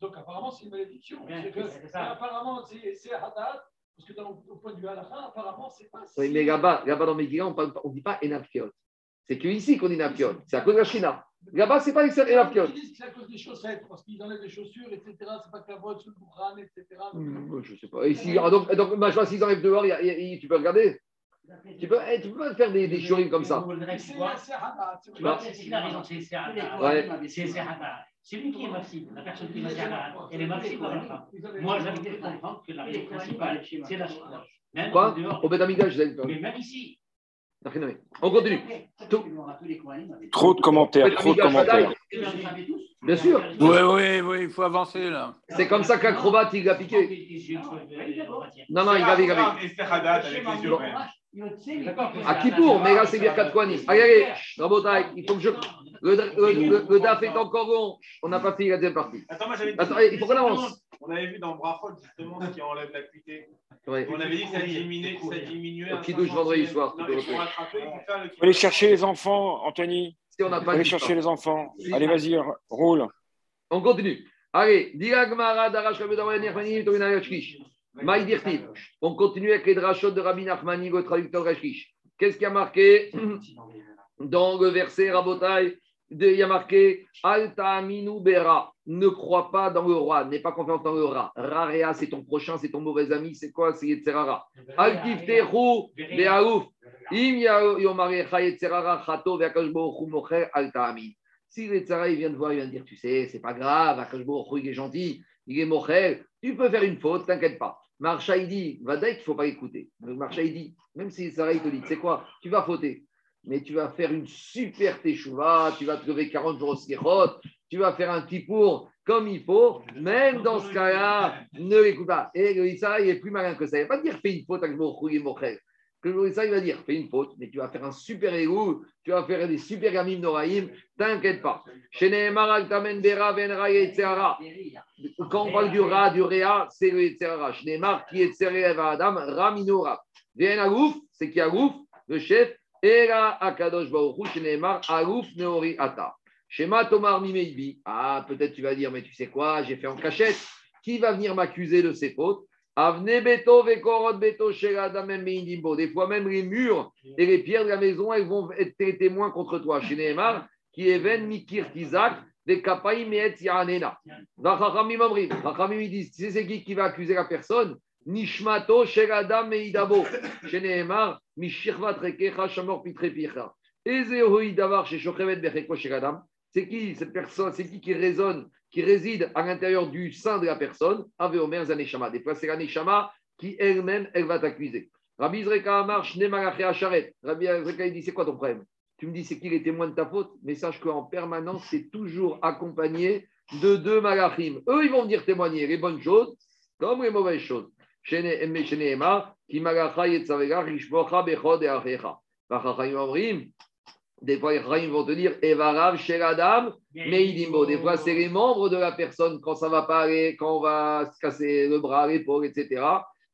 Donc apparemment, c'est une malédiction. C'est c'est apparemment, c'est c'est Haddad, parce que dans, au point de vue halakha, apparemment, c'est pas. Oui, si- mais là-bas, là-bas dans Megillah, on ne dit pas Enafkiot. C'est que ici qu'on dit Enafkiot. C'est à cause de la Shekhinah. Là-bas, c'est pas Enafkiot. Ils disent que c'est à cause des chaussettes, parce qu'ils enlèvent les chaussures, etc. C'est pas vote sur le etc. Hmm, Je sais pas. Ici, ah, donc, donc je vois, s'ils enlèvent dehors, y a- y a- tu peux regarder. Tu peux, eh, tu peux pas faire des, des shurim comme ça. C'est c'est Tu vois, a raison, lui qui est Maxime, la personne qui est Haddad. Elle est Maxime dans la femme. Moi, j'avais comprendre que la raison principale, c'est la en Quoi. Au Mais même ici. On continue. Tout- Trop de commentaires, trop de commentaires. Bien sûr. Oui, oui, oui, il faut avancer là. C'est comme ça qu'Acrobat, il a piqué. Non, non, il avait, il À Kippour, mais là c'est Birkat Kohanim. Allez, allez, Rabotai, il faut que je. Le, le, le, le DAF est encore long. On n'a pas fini la deuxième partie. Attends, moi j'avais Attends, il faut qu'on avance. On avait vu dans Brachot justement ce qui enlève l'acuité. Ouais. On avait dit que ça diminuait. Ça diminuait petit douche 50e. vendredi soir, Non, refaire. rattraper, faire le Allez chercher les enfants, Anthony. Si on n'a pas Allez chercher les enfants. Allez, vas-y, roule. On continue. Allez, Dira Gemara, Darash Rabbi Davar, Nechmani, On continue avec les drachot de Rabbi Nachmani, le traducteur Rashkish. Qu'est-ce qui a marqué dans le verset Rabotai Il y a marqué Alta Aminu Bera. Ne crois pas dans le roi, n'aie pas confiance dans le rat. Rarea, c'est ton prochain, c'est ton mauvais ami, c'est quoi C'est Yetzerara. Altiftehu Beaouf. Im yomarecha Yetzerara Chato Veakash Baruch Hu Mocher Alta Amin. Si Yetzerara, il vient te voir, il vient te dire Tu sais, c'est pas grave, Akash Baruch Hu, il est gentil, il est Mocher, tu peux faire une faute, t'inquiète pas. Marcha, il dit, va qu'il ne faut pas écouter. Donc, Marcha, il dit, même si Sarah, il te dit, sais quoi, tu vas fauter, mais tu vas faire une super teshuva, tu vas te lever 40 jours au tu vas faire un tipour comme il faut, même dans ce cas-là, ne l'écoute pas. Et Sarah, il est plus malin que ça. Il ne va pas dire, fais une faute avec Mochou et. Que le il va dire, fais une faute, mais tu vas faire un super égout, tu vas faire des super gamim noraïm, t'inquiète pas. Quand on parle du Ra, du Réa, c'est le Yetzerara. Shneimar, qui est Tserev Adam, Raminora. Vien Agouf, c'est qui Agouf, le chef, Era Akadosh Baruchu, Shneimar, Agouf Neori Ata. Shema Tomar Mimeibi. Ah, peut-être tu vas dire, mais tu sais quoi, j'ai fait en cachette. Qui va venir m'accuser de ces fautes? Des fois, même les murs et les pierres de la maison, elles vont être témoins contre toi. Shneimar, qui est Mikir Tizak, des Chachamim Omrim, Chachamim ils disent, c'est qui qui va accuser la personne? Nishmato Sheradam Meidabo. Sheneemar, Mishirvat Rekecha Shamor Pitre Picha. Ezehoï Davar chez Shochevet Becheko Sheradam. C'est qui cette personne? C'est qui qui résonne, qui réside à l'intérieur du sein de la personne? Ave Omer Zaneshama. Des fois, c'est la Neshama qui elle-même, elle va t'accuser. Rabbi Zreka Amar Shnemalaché Acharet. Rabbi Zreka, il dit c'est quoi ton problème? Tu me dis c'est qui les témoins de ta faute, mais sache qu'en permanence, c'est toujours accompagné de deux malachim. Eux, ils vont venir témoigner les bonnes choses comme les mauvaises choses. Ki malacha yetzavega rishbocha bechod et achecha. Des fois, les vont te dire Evarav sheladam meidimbo. Des fois, c'est les membres de la personne quand ça va pas aller, quand on va se casser le bras, l'épaule, etc.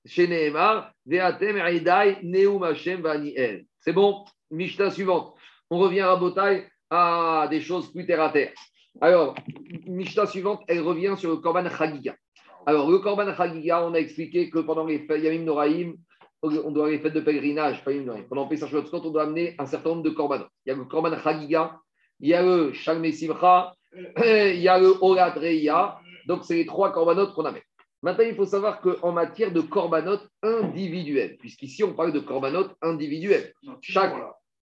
Chez Nehemar, Veatem Eidai Neum Hashem Vaniel. C'est bon, Mishnah suivante. On revient à Botaï à des choses plus terre à terre. Alors, Mishnah suivante, elle revient sur le Korban Chagiga. Alors, le Korban Chagiga, on a expliqué que pendant les Yamim Noraïm, on doit les fêtes de pèlerinage, pendant Pesach Shavuot, on doit amener un certain nombre de Korbanot. Il y a le Korban Chagiga, il y a le Shalmei Simcha, il y a le Olat Reya. Donc, c'est les trois Korbanot qu'on amène. Maintenant, il faut savoir qu'en matière de Korbanot individuels, puisqu'ici, on parle de Korbanot individuels. Chaque,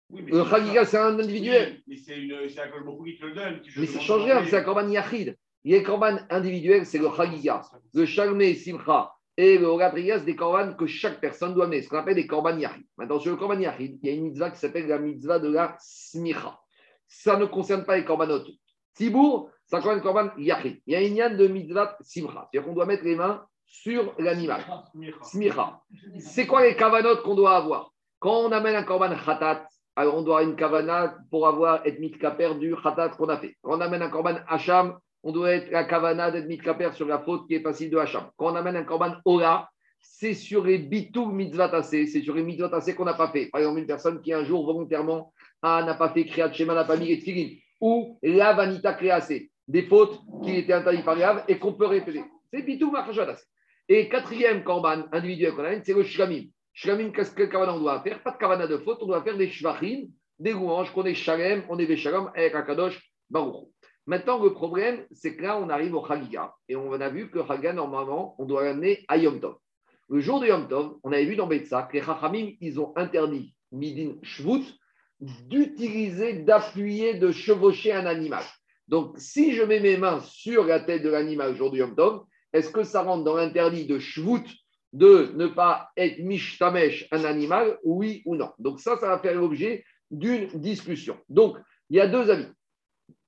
Oui, le c'est- Chagiga, c'est un individuel. Oui, Mais c'est une- un beaucoup qui te le donne. Mais ça change rien, c'est un korban yachid. Il y a le korban individuel, c'est le chagiga. Le shalmei simcha et le horatriya, c'est des korban que chaque personne doit amener, ce qu'on appelle des korban yachid. Maintenant, sur le korban yachid, il y a une mitzvah qui s'appelle la mitzvah de la smicha. Ça ne concerne pas les korbanot. Tibour, ça concerne le korban yachid. Il y a une yann de mitzvah simcha. C'est-à-dire qu'on doit mettre les mains sur l'animal. Smicha. C'est quoi les kavanot qu'on doit avoir? Quand on amène un korban khatat, alors on doit avoir une kavana pour avoir et mitkaper du khatat qu'on a fait. Quand on amène un korban hacham, on doit être la kavana d'être mitkaper sur la faute qui est facile de hacham. Quand on amène un korban ola, c'est sur les bitou mitzvah c'est sur les mitzvah qu'on n'a pas fait. Par exemple, une personne qui un jour volontairement ah, n'a pas fait kriyat shema, n'a pas mis les ou la vanita créacé, des fautes qui étaient interdites par Yav et qu'on peut répéter. C'est bitou machashatas. Et quatrième korban individuel qu'on amène, c'est le shlamim. Shlamim, qu'est-ce que kavana on doit faire? Pas de kavana de faute, on doit faire des shvachim, des louanges, qu'on est shalem, on est veshalom avec Akadosh Baruch. Maintenant, le problème, c'est que là, on arrive au Chagiga. Et on a vu que Chagiga, normalement, on doit l'amener à Yom Tov. Le jour de Yom Tov, on avait vu dans Betsa que les Chachamim, ils ont interdit, Midin Shvut, d'utiliser, d'appuyer, de chevaucher un animal. Donc, si je mets mes mains sur la tête de l'animal le jour Yom Tov, est-ce que ça rentre dans l'interdit de Shvut de ne pas être mishtamesh un animal, oui ou non? Donc ça, ça va faire l'objet d'une discussion. Donc, il y a deux avis.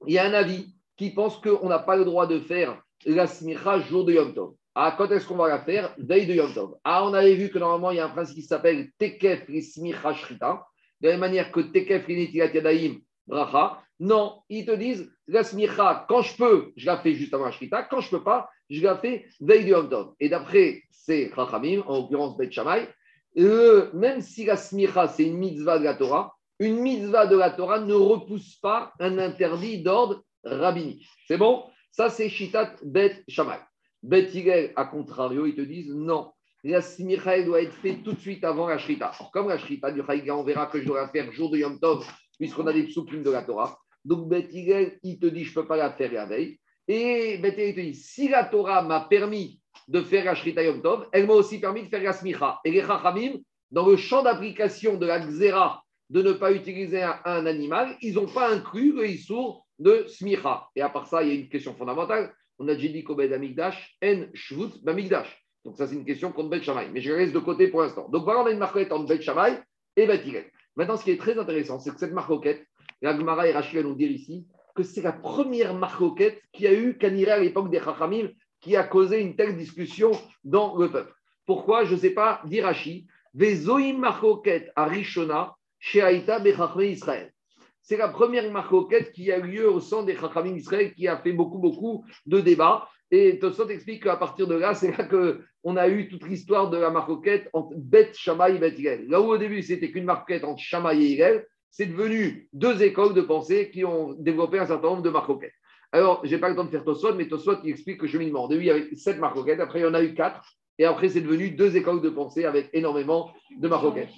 Il y a un avis qui pense qu'on n'a pas le droit de faire la smicha jour de Yom Tov. Ah, quand est-ce qu'on va la faire Veille de Yom Tov. Ah, on avait vu que normalement, il y a un principe qui s'appelle Tekef Rismicha Shrita. De la même manière que Tekef Rinitilat Yadaim Bracha. Non, ils te disent la smicha, quand je peux, je la fais juste avant la shrita. Quand je peux pas, je la fais veille du Yom Tov. Et d'après ces Chachamim, en l'occurrence Bet Shammai, même si la smicha, c'est une mitzvah de la Torah, une mitzvah de la Torah ne repousse pas un interdit d'ordre rabbinique. C'est bon? Ça, c'est Shitat Bet Shammai. Bet Hillel, à contrario, ils te disent non. La smicha elle doit être faite tout de suite avant la shrita. Alors, comme la shrita du Chaïga, on verra que je dois la faire jour de Yom Tov, puisqu'on a des psukim de la Torah. Donc, Bet Hillel, il te dit, je ne peux pas la faire la veille. Et Bet Hillel te dit, si la Torah m'a permis de faire la Shrita Yom Tov, elle m'a aussi permis de faire la. Et les Chachamim, dans le champ d'application de la Xéra, de ne pas utiliser un, animal, ils n'ont pas inclus le Issour de Smicha. Et à part ça, il y a une question fondamentale. On a déjà dit qu'au Bet Amigdash, En Shvut Bamigdash. Donc, ça, c'est une question contre Bet Shammai. Mais je la laisse de côté pour l'instant. Donc, voilà, on a une marquette entre Bet Shammai et Bet Hillel. Maintenant, ce qui est très intéressant, c'est que cette marquette, la Gemara et Rachel nous dire ici que c'est la première marquette qui a eu Kaniré à l'époque des Chachamim qui a causé une telle discussion dans le peuple. Pourquoi? Je ne sais pas, dit Rashi, Vezoim marquette à Rishona, chez Bechachmé Israël. C'est la première marquette qui a eu lieu au sein des Chachamim Israël qui a fait beaucoup, beaucoup de débats. Et Tosot explique qu'à partir de là, c'est là qu'on a eu toute l'histoire de la marquette entre Bet Shammai et Bet Hillel. Là où au début, c'était qu'une marquette entre Shammai et Hillel, c'est devenu deux écoles de pensée qui ont développé un certain nombre de marcoquettes. Alors, je n'ai pas le temps de faire Tosot, mais Tosot il explique que cheminement. Au début, il y avait sept marcoquettes, après, il y en a eu quatre, et après, c'est devenu deux écoles de pensée avec énormément de marcoquettes.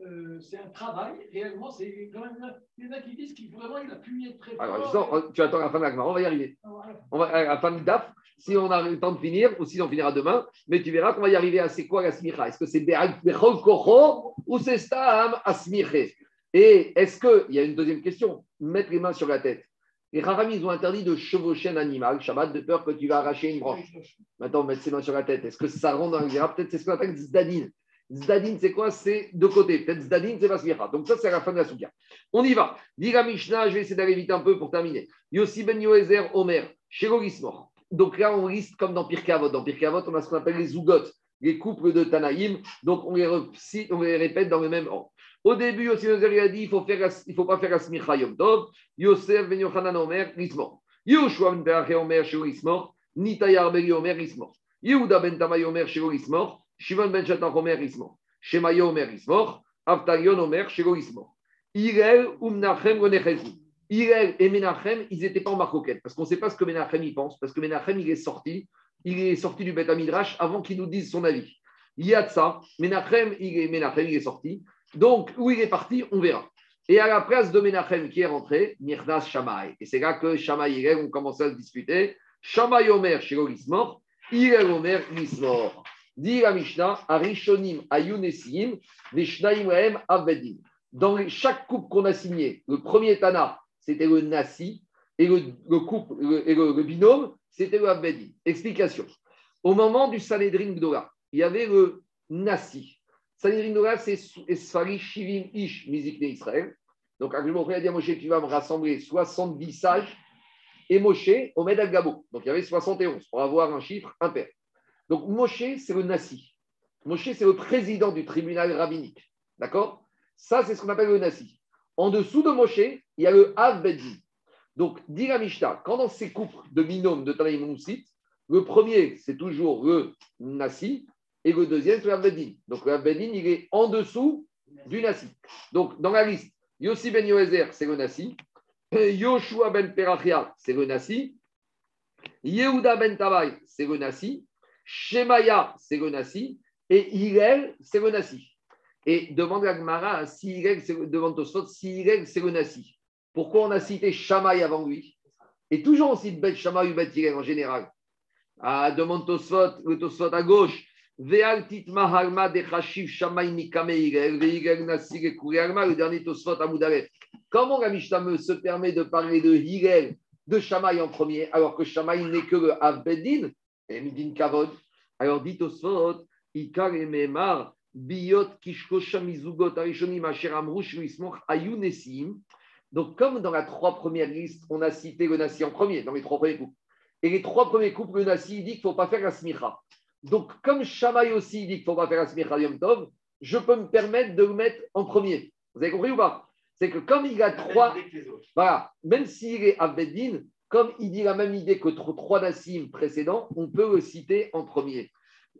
Euh, c'est un travail, réellement, c'est quand même. Il y en a qui disent qu'il vraiment il a pu être très fort. Alors, justement, tu attends la fin de la on va y arriver. Ah, voilà. On va, à la fin de DAF, si on a le temps de finir, ou si on finira demain, mais tu verras qu'on va y arriver à c'est quoi la smicha. Est-ce que c'est Kocho ou c'est Stam Asmiche Et est-ce qu'il y a une deuxième question Mettre les mains sur la tête. Les Haram, ils ont interdit de chevaucher un animal, Shabbat, de peur que tu vas arracher une branche. Maintenant, mettre ses mains sur la tête. Est-ce que ça rentre dans le Peut-être c'est ce qu'on appelle Zdadine. Zdadine, c'est quoi? C'est de côté. Peut-être Zdadine, c'est Basmicha. Donc, ça, c'est la fin de la Soukia. On y va. Dira Mishnah, je vais essayer d'aller vite un peu pour terminer. Yossi ben Yoézer, Omer, Shelo Gismor. Donc là, on liste comme dans Pirkei Avot. Dans Pirkei Avot, on a ce qu'on appelle les Zougot, les couples de Tanaïm. Donc, on les, répète dans le même ordre. Au début, Yossi ben a dit il ne faut pas faire la Smicha Yom Tov. Yosef ben Yochanan, Omer, Gismor. Yoshua ben Omer, Shelo Gismor. Nitayar ben Omer, Gismor. Yehuda ben Tamay, Omer. Shimon ben Shatan Omer Ismor, Shemayo Omer Ismor, Avtalion Omer Shelo Ismor. Irel ou Menachem Renechezu. Irel et Menachem, ils n'étaient pas en marcoquette, parce qu'on ne sait pas ce que Menachem y pense, parce que Menachem, il est sorti, il est sorti du Beth Midrash avant qu'il nous dise son avis. Il y a de ça, Menachem, il est, Menachem, il est sorti. Donc, où il est parti, on verra. Et à la place de Menachem qui est rentré, Mirnas Shamaï. Et c'est là que Shamaï et Irel ont commencé à se disputer. Shamaï Omer Shelo Ismor, Irel Omer Ismor. Dit la Mishnah, Arishonim Ayunesim, Vishnaim Avbedim. Dans chaque couple qu'on a signé, le premier Tana, c'était le Nasi, et le, binôme, c'était le Avbedim. Explication. Au moment du Sanhedrin Gdola, il y avait le Nasi. Sanhedrin Gdola, c'est Esfari Shivim Ish Mizikne Israël. Donc, Agrimokhe a dit à Moshe, tu vas me rassembler 70 sages et Moshe, Omed al. Donc, il y avait 71 pour avoir un chiffre impair. Donc, Moshe, c'est le Nassi. Moshe, c'est le président du tribunal rabbinique. D'accord? Ça, c'est ce qu'on appelle le Nassi. En dessous de Moshe, il y a le Av Bedin. Donc, dit la Mishnah, quand dans ces couples de binômes de Tanaïm Moussit, le premier, c'est toujours le Nassi, et le deuxième, c'est le Av Bedin. Donc, le Av Bedin, il est en dessous du Nassi. Donc, dans la liste, Yossi ben Yoézer, c'est le Nassi. Yoshua ben Perachia, c'est le Nassi. Yehuda ben Tabaï, c'est le Nassi. Shemaya, c'est le et Hillel, c'est le. Et demande la Gemara si Hillel, demande Tosfot, si c'est le. Pourquoi on a cité Shamaï avant lui? Et toujours on cite Bet Shamaï ou Bet Hillel en général. Ah, demande Tosfot, le Tosfot à gauche. Le dernier Tosfot à. Comment la Mishnah se permet de parler de Hillel, de Shamaï en premier, alors que Shamaï n'est que le Avbedin et Midin Kavod. Alors dit Tosfot, Ikar et Memar, Biot Kishkosha Mizugot Arishonim Asher Amru Shmismoch Ayun Nesim. Donc, comme dans la trois premières listes, on a cité le Nassi en premier, dans les trois premiers coups. Et les trois premiers couples, le Nassi, il dit qu'il ne faut pas faire la smicha. Donc, comme Shamaï aussi il dit qu'il ne faut pas faire la smicha Yom Tov, je peux me permettre de le mettre en premier. Vous avez compris ou pas? C'est que comme il a trois. Voilà, même s'il est Abedin, comme il dit la même idée que tro- trois Nassim précédents, on peut le citer en premier.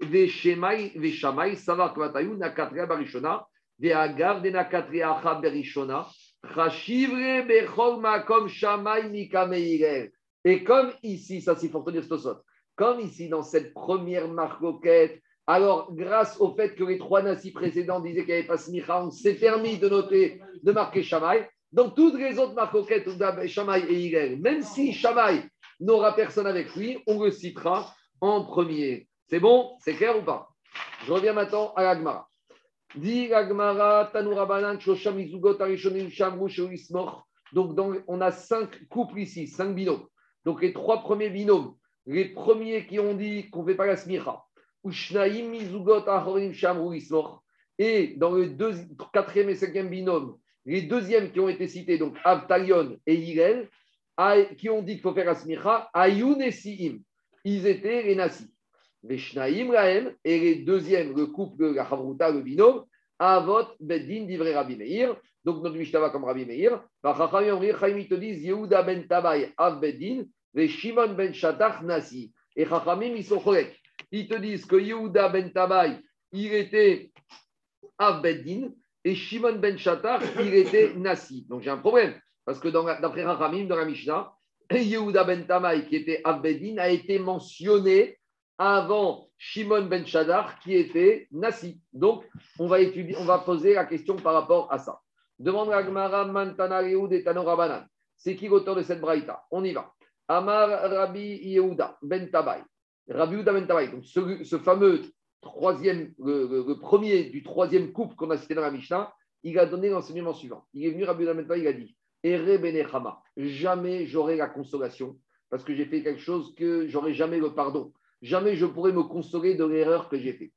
Veshemai, Veshamai, Savar Kvatayu, Nakatria Barishona, Veagar de Nakatria Acha Berishona, Chashivre Bechol Makom Shamai Mika Meirel. Et comme ici, ça c'est pour te dire ce sot, comme ici dans cette première marcoquette, alors grâce au fait que les trois Nassim précédents disaient qu'il n'y avait pas Smicha, on s'est permis de noter, de marquer Shamai. Donc, toutes les autres marcoquettes, Shamaï et Hillel, même si Shamaï n'aura personne avec lui, on le citera en premier. C'est bon? C'est clair ou pas? Je reviens maintenant à l'Agmara. Dit l'Agmara, Tanura Banan, Shosham Izugot, Arishonim. Donc, on a cinq couples ici, cinq binômes. Donc, les trois premiers binômes, les premiers qui ont dit qu'on ne fait pas la smicha, Ushnaim, Izugot, Achorim, Shamru, Ismor. Et dans le deuxi- quatrième et cinquième binôme, les deuxièmes qui ont été cités, donc Avtalion et Hillel, qui ont dit qu'il faut faire la smicha, Ayun et. Ils étaient les Nassi. Les et les deuxièmes, le couple, la Havruta, le binôme, Avot, Beddin, d'Ivre Rabbi Meir. Donc notre Mishnah va comme Rabbi Meir. Chaim, ils te disent Yehuda ben Tabai, Av et Shimon ben Shatach, Nassi. Et Chachamim, ils sont corrects. Ils te disent que Yehuda ben Tabai, il était Av Beddin, et Shimon ben Shatach, il était Nassi. Donc j'ai un problème. Parce que d'après Rachamim, dans la Mishnah, Yehuda ben Tamay, qui était Abedin, a été mentionné avant Shimon ben Shadar, qui était Nassi. Donc, on va, étudier, on va poser la question par rapport à ça. Demande à Gmara Mantana et Tano Rabanan. C'est qui l'auteur de cette braïta? On y va. Amar Rabbi Yehuda ben Tabay. Rabbi Yehuda ben Tabay, donc ce fameux le, premier du troisième couple qu'on a cité dans la Mishnah, il a donné l'enseignement suivant. Il est venu, Rabbi Yehuda ben il a dit Ere Benechama, jamais j'aurai la consolation parce que j'ai fait quelque chose que j'aurai jamais le pardon. Jamais je pourrai me consoler de l'erreur que j'ai faite.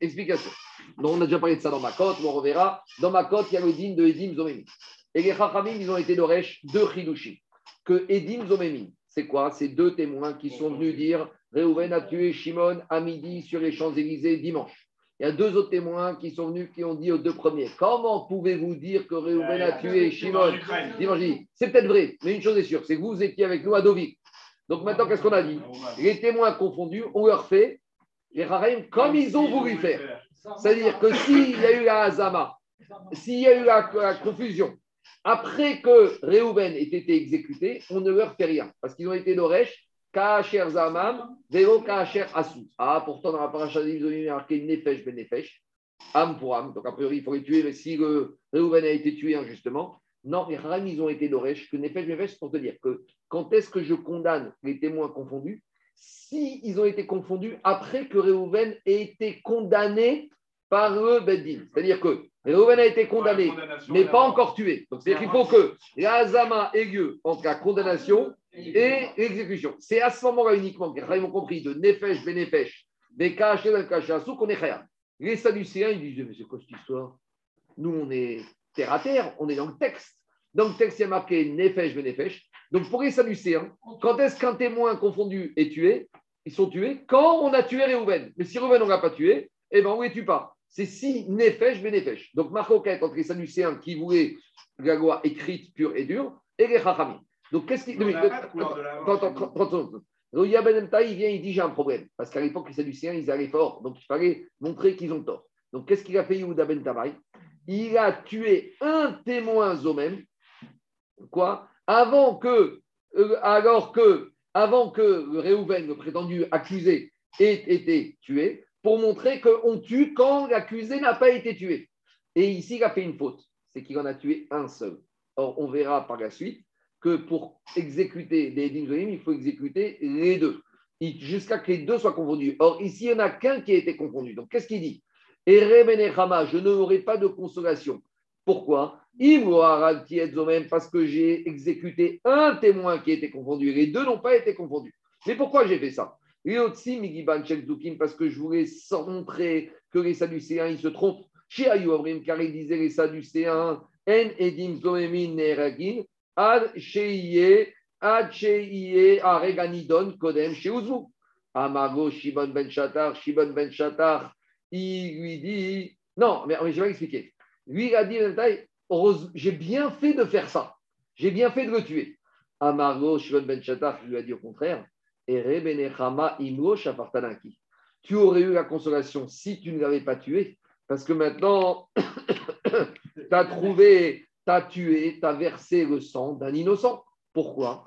Explication. Donc on a déjà parlé de ça dans ma côte, on reverra. Dans ma côte, il y a le din de Edim Zomemi. Et les Chachamim, ils ont été d'Oresh deux Chidushim. Que Edim Zomemi, c'est quoi? C'est deux témoins qui sont venus dire Réhouven a tué Shimon à midi sur les Champs-Élysées dimanche? Il y a deux autres témoins qui sont venus qui ont dit aux deux premiers Comment pouvez-vous dire que Réhouven a tué Shimon dimanche C'est peut-être vrai, mais une chose est sûre c'est que vous étiez avec nous à Deauville. Donc maintenant, qu'est-ce qu'on a dit? Les témoins confondus, on leur fait les Chachamim comme ils ont voulu faire. C'est-à-dire que s'il y a eu la hazama, s'il y a eu la, la confusion, après que Réhouven ait été exécuté, on ne leur fait rien. Parce qu'ils ont été d'Oresh, Kaacher Zamam, Velo Kaacher Asou. Ah, pourtant, dans la paracha ils ont mis marqué Nefesh Ben Nefesh, âme pour âme. Donc, a priori, il faut les tuer, mais si Réhouven a été tué injustement. Non, les Haram, ils ont été d'Oresh, que Nefesh Ben Nefesh, pour te dire que quand est-ce que je condamne les témoins confondus? Si ils ont été confondus après que Réhouven ait été condamné par le Beddin. C'est-à-dire que Réhouven a été condamné, mais pas encore tué. Donc, c'est-à-dire qu'il faut que la Hazama ait lieu entre la condamnation et l'exécution. C'est à ce moment-là uniquement Chaim ont compris de Nefesh, Benefesh, des Kaché, del Kachassou, qu'on est Chayam. Les Sadducéens, ils disent Mais c'est quoi cette histoire? Nous, on est terre à terre, on est dans le texte. Dans le texte, il y a marqué Nefesh, Benefesh. Donc, pour les Sadducéens, quand est-ce qu'un témoin confondu est tué? Ils sont tués quand on a tué Réhouven. Mais si Réhouven, on ne l'a pas tué, eh bien, on ne les tue pas. C'est si Nefesh, Benefesh. Donc, Marcoquette entre les Sadducéens qui voulaient la loi écrite, pure et dure, et les Chachamim. Donc, qu'est-ce qui. Yabben Emta, il vient, il dit j'ai un problème. Parce qu'à l'époque, les Sadducéens, ils allaient fort. Donc, il fallait montrer qu'ils ont tort. Donc, qu'est-ce qu'il a fait Yehuda Ben Tabaï Il a tué un témoin Zomem. Quoi? Avant que. euh, alors que. Avant que Réhouven, le prétendu accusé, ait été tué, pour montrer qu'on tue quand l'accusé n'a pas été tué. Et ici, il a fait une faute. C'est qu'il en a tué un seul. Or, on verra par la suite que pour exécuter des Zolim, il faut exécuter les deux, jusqu'à que les deux soient confondus. Or, ici, il n'y en a qu'un qui a été confondu. Donc, qu'est-ce qu'il dit? Je n'aurai pas de consolation. Pourquoi? Parce que j'ai exécuté un témoin qui a été confondu. Les deux n'ont pas été confondus. Mais pourquoi j'ai fait ça Parce que je voulais montrer que les Sadducéens, ils se trompent. Chez Ayuavrim, car il disait les Sadducéens, En Edim Gomemin Neragin, Ad Sheiye, Ad Sheiye, Areganidon, Kodem, Sheuzvu. Amago, Shibon Ben Shatar, Shibon Ben Shatar, il lui dit. Non, mais, je vais expliquer. Lui, il a dit, j'ai bien fait de faire ça. J'ai bien fait de le tuer. Amargo, Shimon Ben Shatar, lui a dit au contraire, Tu aurais eu la consolation si tu ne l'avais pas tué, parce que maintenant, tu as trouvé, tu as tué, tu as versé le sang d'un innocent. Pourquoi?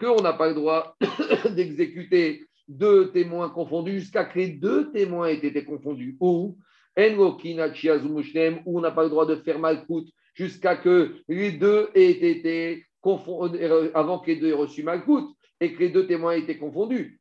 Qu'on n'a pas le droit d'exécuter deux témoins confondus jusqu'à que les deux témoins aient été confondus. Ou où on n'a pas le droit de faire malcoute jusqu'à que les deux aient été confondus, avant que les deux aient reçu malcoute et que les deux témoins aient été confondus.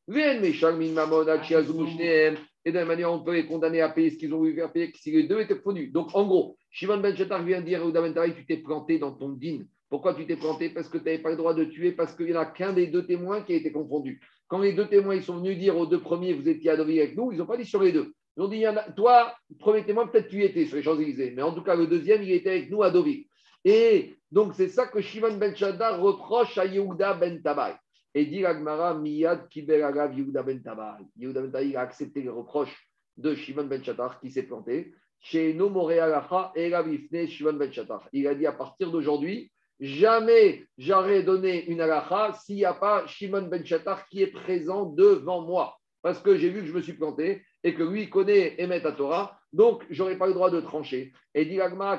Shneem, et de la même manière, on peut les condamner à payer ce qu'ils ont voulu faire payer si les deux étaient confondus. Donc, en gros, Shimon Ben Shatar vient dire au Daventari, tu t'es planté dans ton din. Pourquoi tu t'es planté? Parce que tu n'avais pas le droit de tuer, parce qu'il n'y en a qu'un des deux témoins qui a été confondu. Quand les deux témoins ils sont venus dire aux deux premiers, vous étiez à Deauville avec nous, ils n'ont pas dit sur les deux. Ils ont dit, toi, premier témoin, peut-être tu y étais sur les Champs-Élysées, mais en tout cas, le deuxième, il était avec nous à Deauville. Et donc, c'est ça que Shimon Ben Shaddar reproche à Yehuda Ben Tabai. Et dit Agmara, Miyad Kibel Agav Yehuda Ben Tabai. Yehuda Ben Tabai a accepté les reproches de Shimon Ben Shaddar qui s'est planté. Chez No et Shimon Ben Shaddar. Il a dit à partir d'aujourd'hui, jamais j'aurais donné une alacha s'il n'y a pas Shimon Ben Shaddar qui est présent devant moi. Parce que j'ai vu que je me suis planté et que lui connaît Emet à Torah, donc j'aurais pas le droit de trancher. Et dit Ben.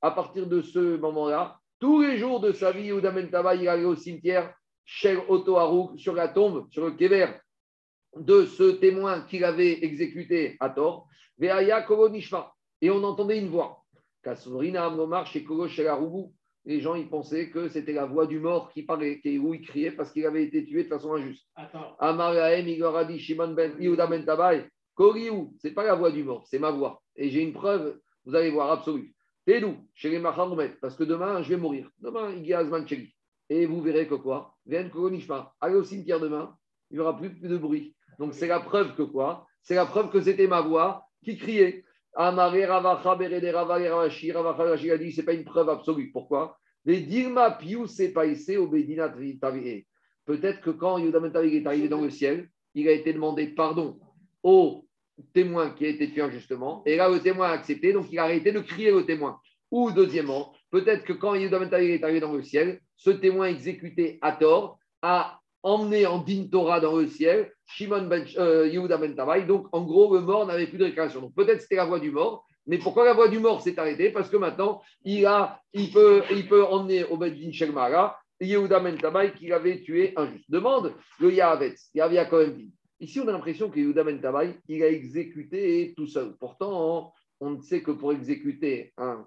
À partir de ce moment-là, tous les jours de sa vie, Yehuda Ben il allait au cimetière, Oto Harouk, sur la tombe, sur le kever de ce témoin qu'il avait exécuté à tort. Et on entendait une voix. Les gens, ils pensaient que c'était la voix du mort qui parlait, qui- où il criait parce qu'il avait été tué de façon injuste. Attends. Amarahem, il leur a dit Shimon ben Yehuda ben Tabai, Koriou, c'est pas la voix du mort, c'est ma voix. Et j'ai une preuve, vous allez voir, absolue. Tédou, chez les parce que demain, je vais mourir. Demain, il y a Azman. Et vous verrez que quoi? Viens Koronishma, allez au cimetière demain, il n'y aura plus de bruit. Donc c'est la preuve que quoi? C'est la preuve que c'était ma voix qui criait. Amaré Ravacha Berede Ravale Ravashi, Ravacha a dit c'est pas une preuve absolue. Pourquoi? Dilma Tavi'e. Peut-être que quand Yehuda Ben est arrivé dans le ciel, il a été demandé pardon au témoin qui a été tué injustement. Et là, le témoin a accepté, donc il a arrêté de crier au témoin. Ou deuxièmement, peut-être que quand Yehuda Ben est arrivé dans le ciel, ce témoin exécuté à tort a emmené en din Torah dans le ciel Shimon ben, euh, Yehuda Ben. Donc, en gros, le mort n'avait plus de récréation. Donc, peut-être c'était la voix du mort. Mais pourquoi la voix du mort s'est arrêtée? Parce que maintenant, il, a, il, peut, il peut emmener au Beddin Shelmara Yehuda Ben qu'il avait tué injuste. Demande le Yahavetz. Il y avait quand même. Ici, on a l'impression que Yehuda Ben il a exécuté tout seul. Pourtant, on sait que pour exécuter un,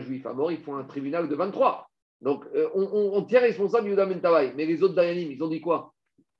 juif à mort, il faut un tribunal de 23. Donc, euh, on, tient responsable Yehuda Ben. Mais les autres Dayanim, ils ont dit quoi?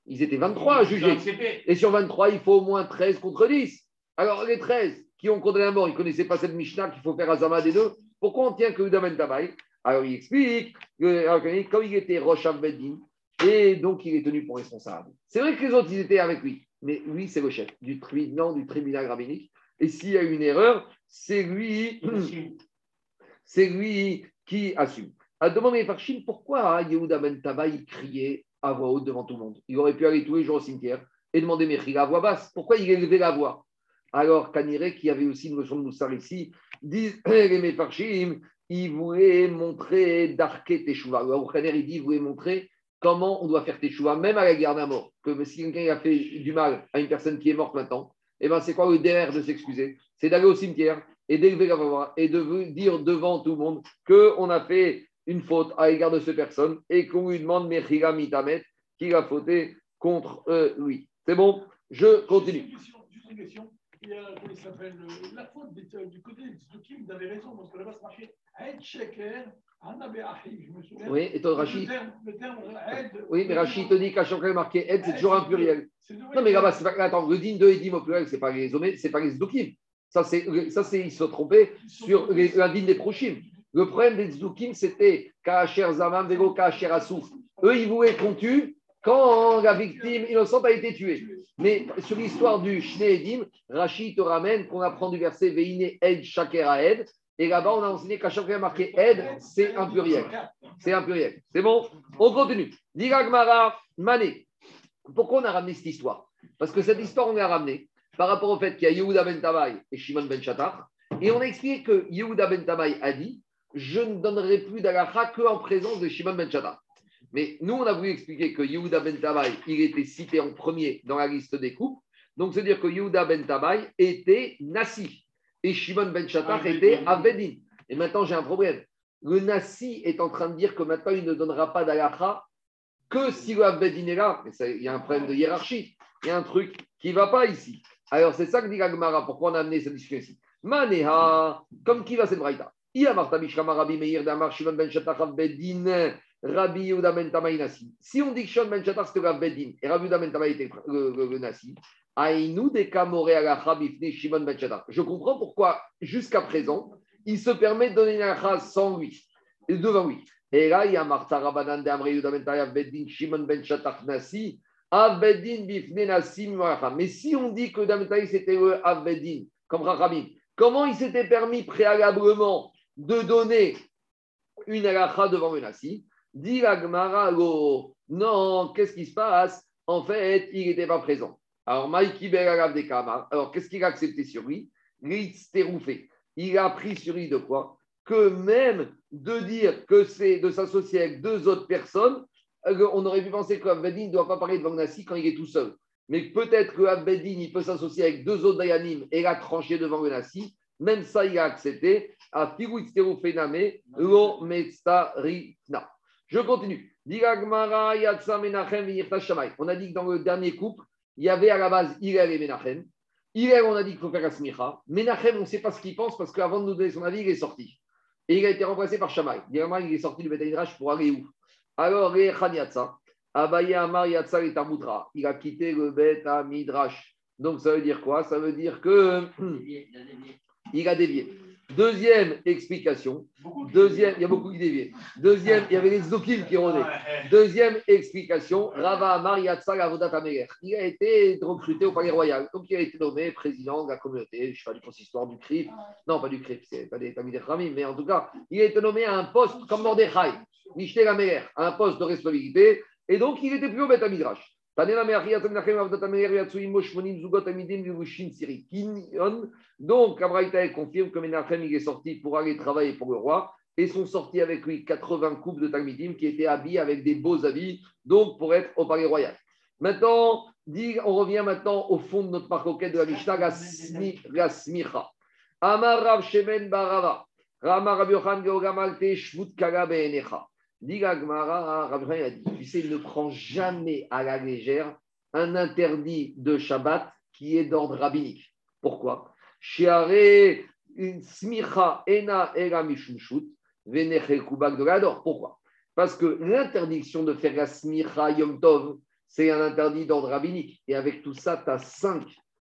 Ils étaient 23 à juger. Et sur 23, il faut au moins 13 contre 10. Alors, les 13 qui ont condamné à mort, ils ne connaissaient pas cette Mishnah qu'il faut faire Azama des deux. Pourquoi on tient que Yehuda Ben Tabai Alors, il explique, que, alors, comme il était Rosh Beddin, et donc il est tenu pour responsable. C'est vrai que les autres, ils étaient avec lui, mais lui, c'est le chef du tribunal, du tribunal rabbinique. Et s'il y a une erreur, c'est lui, c'est lui qui assume. À demander par Chine, pourquoi Yehuda Ben Tabai il criait à voix haute devant tout le monde Il aurait pu aller tous les jours au cimetière et demander Mechila à voix basse. Pourquoi il élevait la voix? Alors, Kanire, qui avait aussi une notion de Moussar ici, disent les Mefarshim, il voulait montrer d'Arké Teshuva. Le Aruchaner, il dit, il voulait montrer comment on doit faire Teshuva, même à la garde à mort. Que si quelqu'un a fait du mal à une personne qui est morte maintenant, eh ben, c'est quoi le derrière de s'excuser? C'est d'aller au cimetière et d'élever la voix et de dire devant tout le monde qu'on a fait une faute à l'égard de cette personne et qu'on lui demande Mechila Mitamet qu'il a fauté contre euh, lui. C'est bon? Je continue. Juste une question, juste une question. Il y a, comment il s'appelle, euh, la faute euh, du côté des Tzdukim, vous avez raison, parce que là-bas, ça marchait. Aed Sheker, je me souviens. Oui, et toi, Rachid? Le terme, Aed. Oui, mais Rachid te dit qu'à chaque fois marqué aide, c'est toujours un pluriel. Non, mais là-bas, c'est pas. Attends, le din de Edim au pluriel, c'est pas les hommes, c'est pas les Zdukim. Ça, c'est, ça, c'est, ils se sont trompés sur din des Prochim. Le problème des Zdukim, c'était Kaacher Zaman, Vego Kaacher Assouf. Eux, ils voulaient qu'on tue quand la victime innocente a été tuée. Mais sur l'histoire du Shne Edim, Rachid te ramène qu'on apprend du verset Veine Ed Shakera Ed. Et là-bas, on a enseigné qu'à chaque fois marqué Ed, c'est un pluriel. C'est un pluriel. C'est bon? On continue. Diragmara Mané. Pourquoi on a ramené cette histoire? Parce que cette histoire, on l'a ramenée par rapport au fait qu'il y a Yehuda ben Tabaï et Shimon ben Shatar. Et on a expliqué que Yehuda ben Tabaï a dit Je ne donnerai plus d'alacha qu'en présence de Shimon ben Shatar. Mais nous, on a voulu expliquer que Yehuda ben Tabaï, il était cité en premier dans la liste des coupes. Donc, c'est-à-dire que Yehuda ben Tabaï était Nassi et Shimon ben Shatar était Avedin. Et maintenant, j'ai un problème. Le Nassi est en train de dire que maintenant, il ne donnera pas d'alacha que si le Avedin est là. Mais ça, il y a un problème de hiérarchie. Il y a un truc qui ne va pas ici. Alors, c'est ça que dit Gagmara. Pourquoi on a amené cette discussion ici? Maneha, comme qui va cette braïta? Rabbi Yehuda ben Tamaï Nassi. Si on dit que Shon ben c'était et Rabbi Yehuda ben Tamaï était le, le Nassi, Aïnou de Kamore Alacha Bifne Shimon ben. Je comprends pourquoi jusqu'à présent il se permet de donner une alacha sans lui, devant lui. Et là, il y a Martha Rabbanan de Amre Yehuda ben Tamaï Bedin Shimon ben Shatar Nassi. Abedin Bifne Nassi Mais si on dit que Dametaï c'était le Abedin, comme Rachamim, comment il s'était permis préalablement de donner une alacha devant le Nassi Dit la non, qu'est-ce qui se passe? En fait, il n'était pas présent. Alors, Maïki des Alors, qu'est-ce qu'il a accepté sur lui? Il a pris sur lui de quoi? Que même de dire que c'est de s'associer avec deux autres personnes, euh, on aurait pu penser que Abedin ne doit pas parler devant Nassi quand il est tout seul. Mais peut-être que Abedin, il peut s'associer avec deux autres Dayanim et la trancher devant Nassi. Même ça, il a accepté. Lo. Je continue. On a dit que dans le dernier couple, il y avait à la base Hillel et Menachem. Hillel, on a dit qu'il faut faire la smicha. Menachem, on ne sait pas ce qu'il pense parce qu'avant de nous donner son avis, il est sorti. Et il a été remplacé par Shamaï. il est sorti du Betaïdrash pour aller où? Alors, Yatsa, Abaye Amar Yatsa et Tarmutra. Il a quitté le Bet Midrash. Donc, ça veut dire quoi? Ça veut dire que. Il a dévié. Deuxième explication. Deuxième, il y a beaucoup qui déviaient. Deuxième, il y avait les Zokim qui rôdaient. Deuxième explication, Rava Amar Yatsal Avodat. Il a été recruté au palais royal. Donc, il a été nommé président de la communauté, je sais pas du consistoire du CRIP. Non, pas du CRIP, c'est pas des Tamid Ramim, mais en tout cas, il a été nommé à un poste comme Mordechai, Michel à un poste de responsabilité. Et donc, il était plus au Beth Midrash. Donc, Abraïta confirme que Menachem est sorti pour aller travailler pour le roi et sont sortis avec lui 80 couples de Talmidim qui étaient habillés avec des beaux habits, donc pour être au palais royal. Maintenant, on revient maintenant au fond de notre marcoquette de la Mishnah, la smicha. Amar Rav Shemen Barava, Rama Rav Geogamalte Shvut Kaga Be'enecha. Dit a dit, tu sais, ne prends jamais à la légère un interdit de Shabbat qui est d'ordre rabbinique. Pourquoi? Pourquoi? Parce que l'interdiction de faire la smicha yom tov, c'est un interdit d'ordre rabbinique. Et avec tout ça, tu as cinq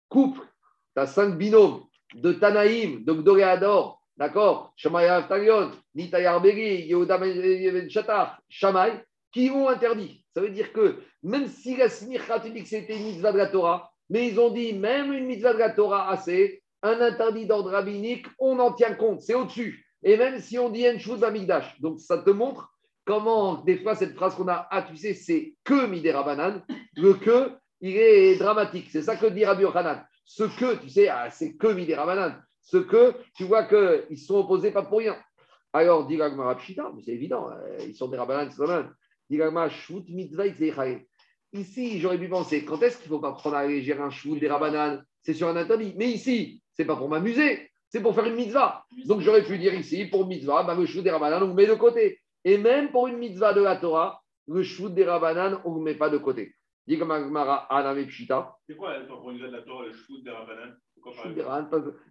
couples, tu as cinq binômes de Tanaïm, de Gdoréador, d'accord? Shamaya Aftalion, Nitayar Beri, Yehuda Ben Shatar, Shamay, qui ont interdit. Ça veut dire que même si la smicha, tu dis que c'était une mitzvah de la Torah, mais ils ont dit même une mitzvah de la Torah assez, un interdit d'ordre rabbinique, on en tient compte, c'est au-dessus. Et même si on dit Enshud Amigdash, donc ça te montre comment, des fois, cette phrase qu'on a, ah, tu sais, c'est que Midera Banan, le que, il est dramatique. C'est ça que dit Rabbi Yochanan. Ce que, tu sais, ah, c'est que Midera Banan ce que tu vois qu'ils sont opposés pas pour rien. Alors, dit mais c'est évident, euh, ils sont des rabbins, c'est rabbins. Dit Shvut mitzvah Ici, j'aurais pu penser, quand est-ce qu'il ne faut pas prendre à légère un shvut des rabbanan C'est sur un interdit. Mais ici, c'est pas pour m'amuser, c'est pour faire une mitzvah. Donc, j'aurais pu dire ici, pour mitzvah, bah, le shvut des rabbanan, on le met de côté. Et même pour une mitzvah de la Torah, le shvut des rabbanan, on ne le met pas de côté. C'est quoi pour une mitzvah de la Torah, le shvut des rabbanan?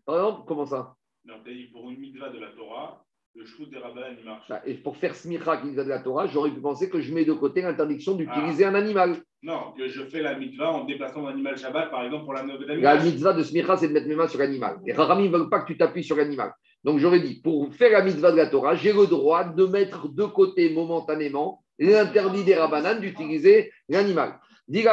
Par exemple, comment ça? Non, tu as dit pour une mitzvah de la Torah, le shvut des rabbins, il marche. Bah, et pour faire smicha qui de la Torah, j'aurais pu penser que je mets de côté l'interdiction d'utiliser ah. un animal. Non, que je fais la mitzvah en déplaçant l'animal Shabbat, par exemple, pour la d'animal. La mitzvah de smicha, c'est de mettre mes mains sur l'animal. Et Rarami ne veulent pas que tu t'appuies sur l'animal. Donc j'aurais dit, pour faire la mitzvah de la Torah, j'ai le droit de mettre de côté momentanément l'interdit des Rabanan d'utiliser l'animal. Quel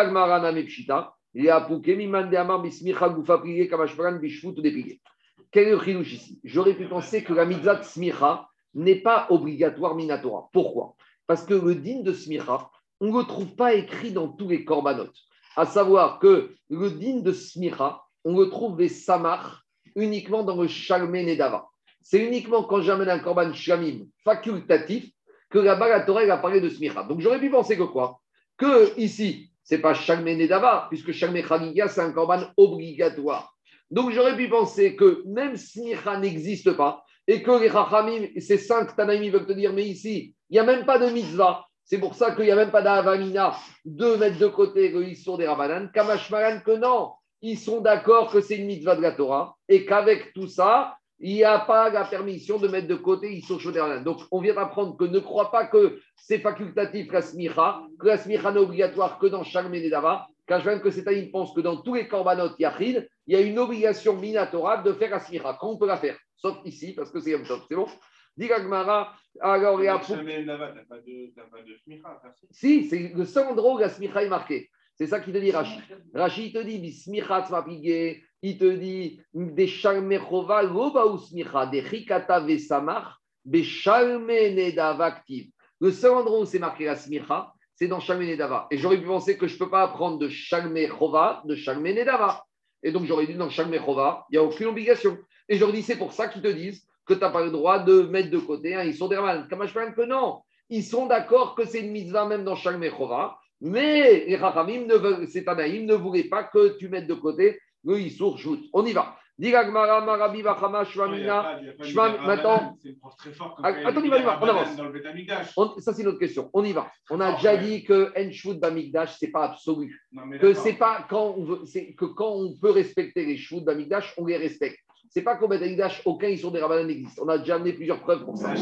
est le ici? J'aurais pu penser que la mitzvah de smicha n'est pas obligatoire minatora. Pourquoi? Parce que le din de smicha, on ne le trouve pas écrit dans tous les corbanotes. À savoir que le din de smicha, on le trouve des samach uniquement dans le shalmé nedava. C'est uniquement quand j'amène un korban shamim facultatif que la Torah elle a parlé de smicha. Donc j'aurais pu penser que quoi? Que ici, c'est pas shalmé nedava, puisque shalmé chagiga, c'est un korban obligatoire. Donc j'aurais pu penser que même smicha n'existe pas et que les chachamim, ces cinq tanaïm veulent te dire, mais ici, il n'y a même pas de mitzvah. C'est pour ça qu'il n'y a même pas d'avamina de mettre de côté le histoire des rabanan. Kamashmalan que non, ils sont d'accord que c'est une mitzvah de la Torah et qu'avec tout ça, il n'y a pas la permission de mettre de côté Issur Shoderlan. Donc, on vient d'apprendre que ne crois pas que c'est facultatif la smicha, que la smicha n'est obligatoire que dans chaque Ménédava, car je que c'est il pense que dans tous les korbanot yachid, il y a une obligation minatora de faire la smicha. Quand on peut la faire? Sauf ici, parce que c'est Yom Tov. C'est bon Dit Gagmara, alors smicha. Si, c'est le seul endroit où la smicha est marquée. C'est ça qu'il te dit Rachid. Rachid, il te dit, bismichat mapigé, il te dit, des shalmechova des vesamach, des nedava active. Le seul endroit où c'est marqué la smicha, c'est dans shalme nedava. Et j'aurais pu penser que je ne peux pas apprendre de shalmechova, de shalme nedava. Et donc j'aurais dit dans shalmechova, il n'y a aucune obligation. Et j'aurais dit, c'est pour ça qu'ils te disent que tu n'as pas le droit de mettre de côté un sont dermal. Kamash que non. Ils sont d'accord que c'est une mitzvah même dans shalmechova. Mais les Chachamim, ne ces Tanaïm, ne voulaient pas que tu mettes de côté le Issour Jout. On y va. Diragmara, Marabi, Vachama, Il y a Shvamina. il Rabanan, maintenant- Ah, attends, on y va, on y va, on avance. On- ça, c'est une autre question. On y va. On a déjà ouais. dit que Enshvut Bamikdash, ce n'est pas absolu. Non, Que c'est pas quand on veut, c'est que quand on peut respecter les Shvut Bamikdash, on les respecte. C'est pas qu'au Bamikdash, aucun Issour des Rabbanan n'existe. On a déjà amené plusieurs preuves pour ça.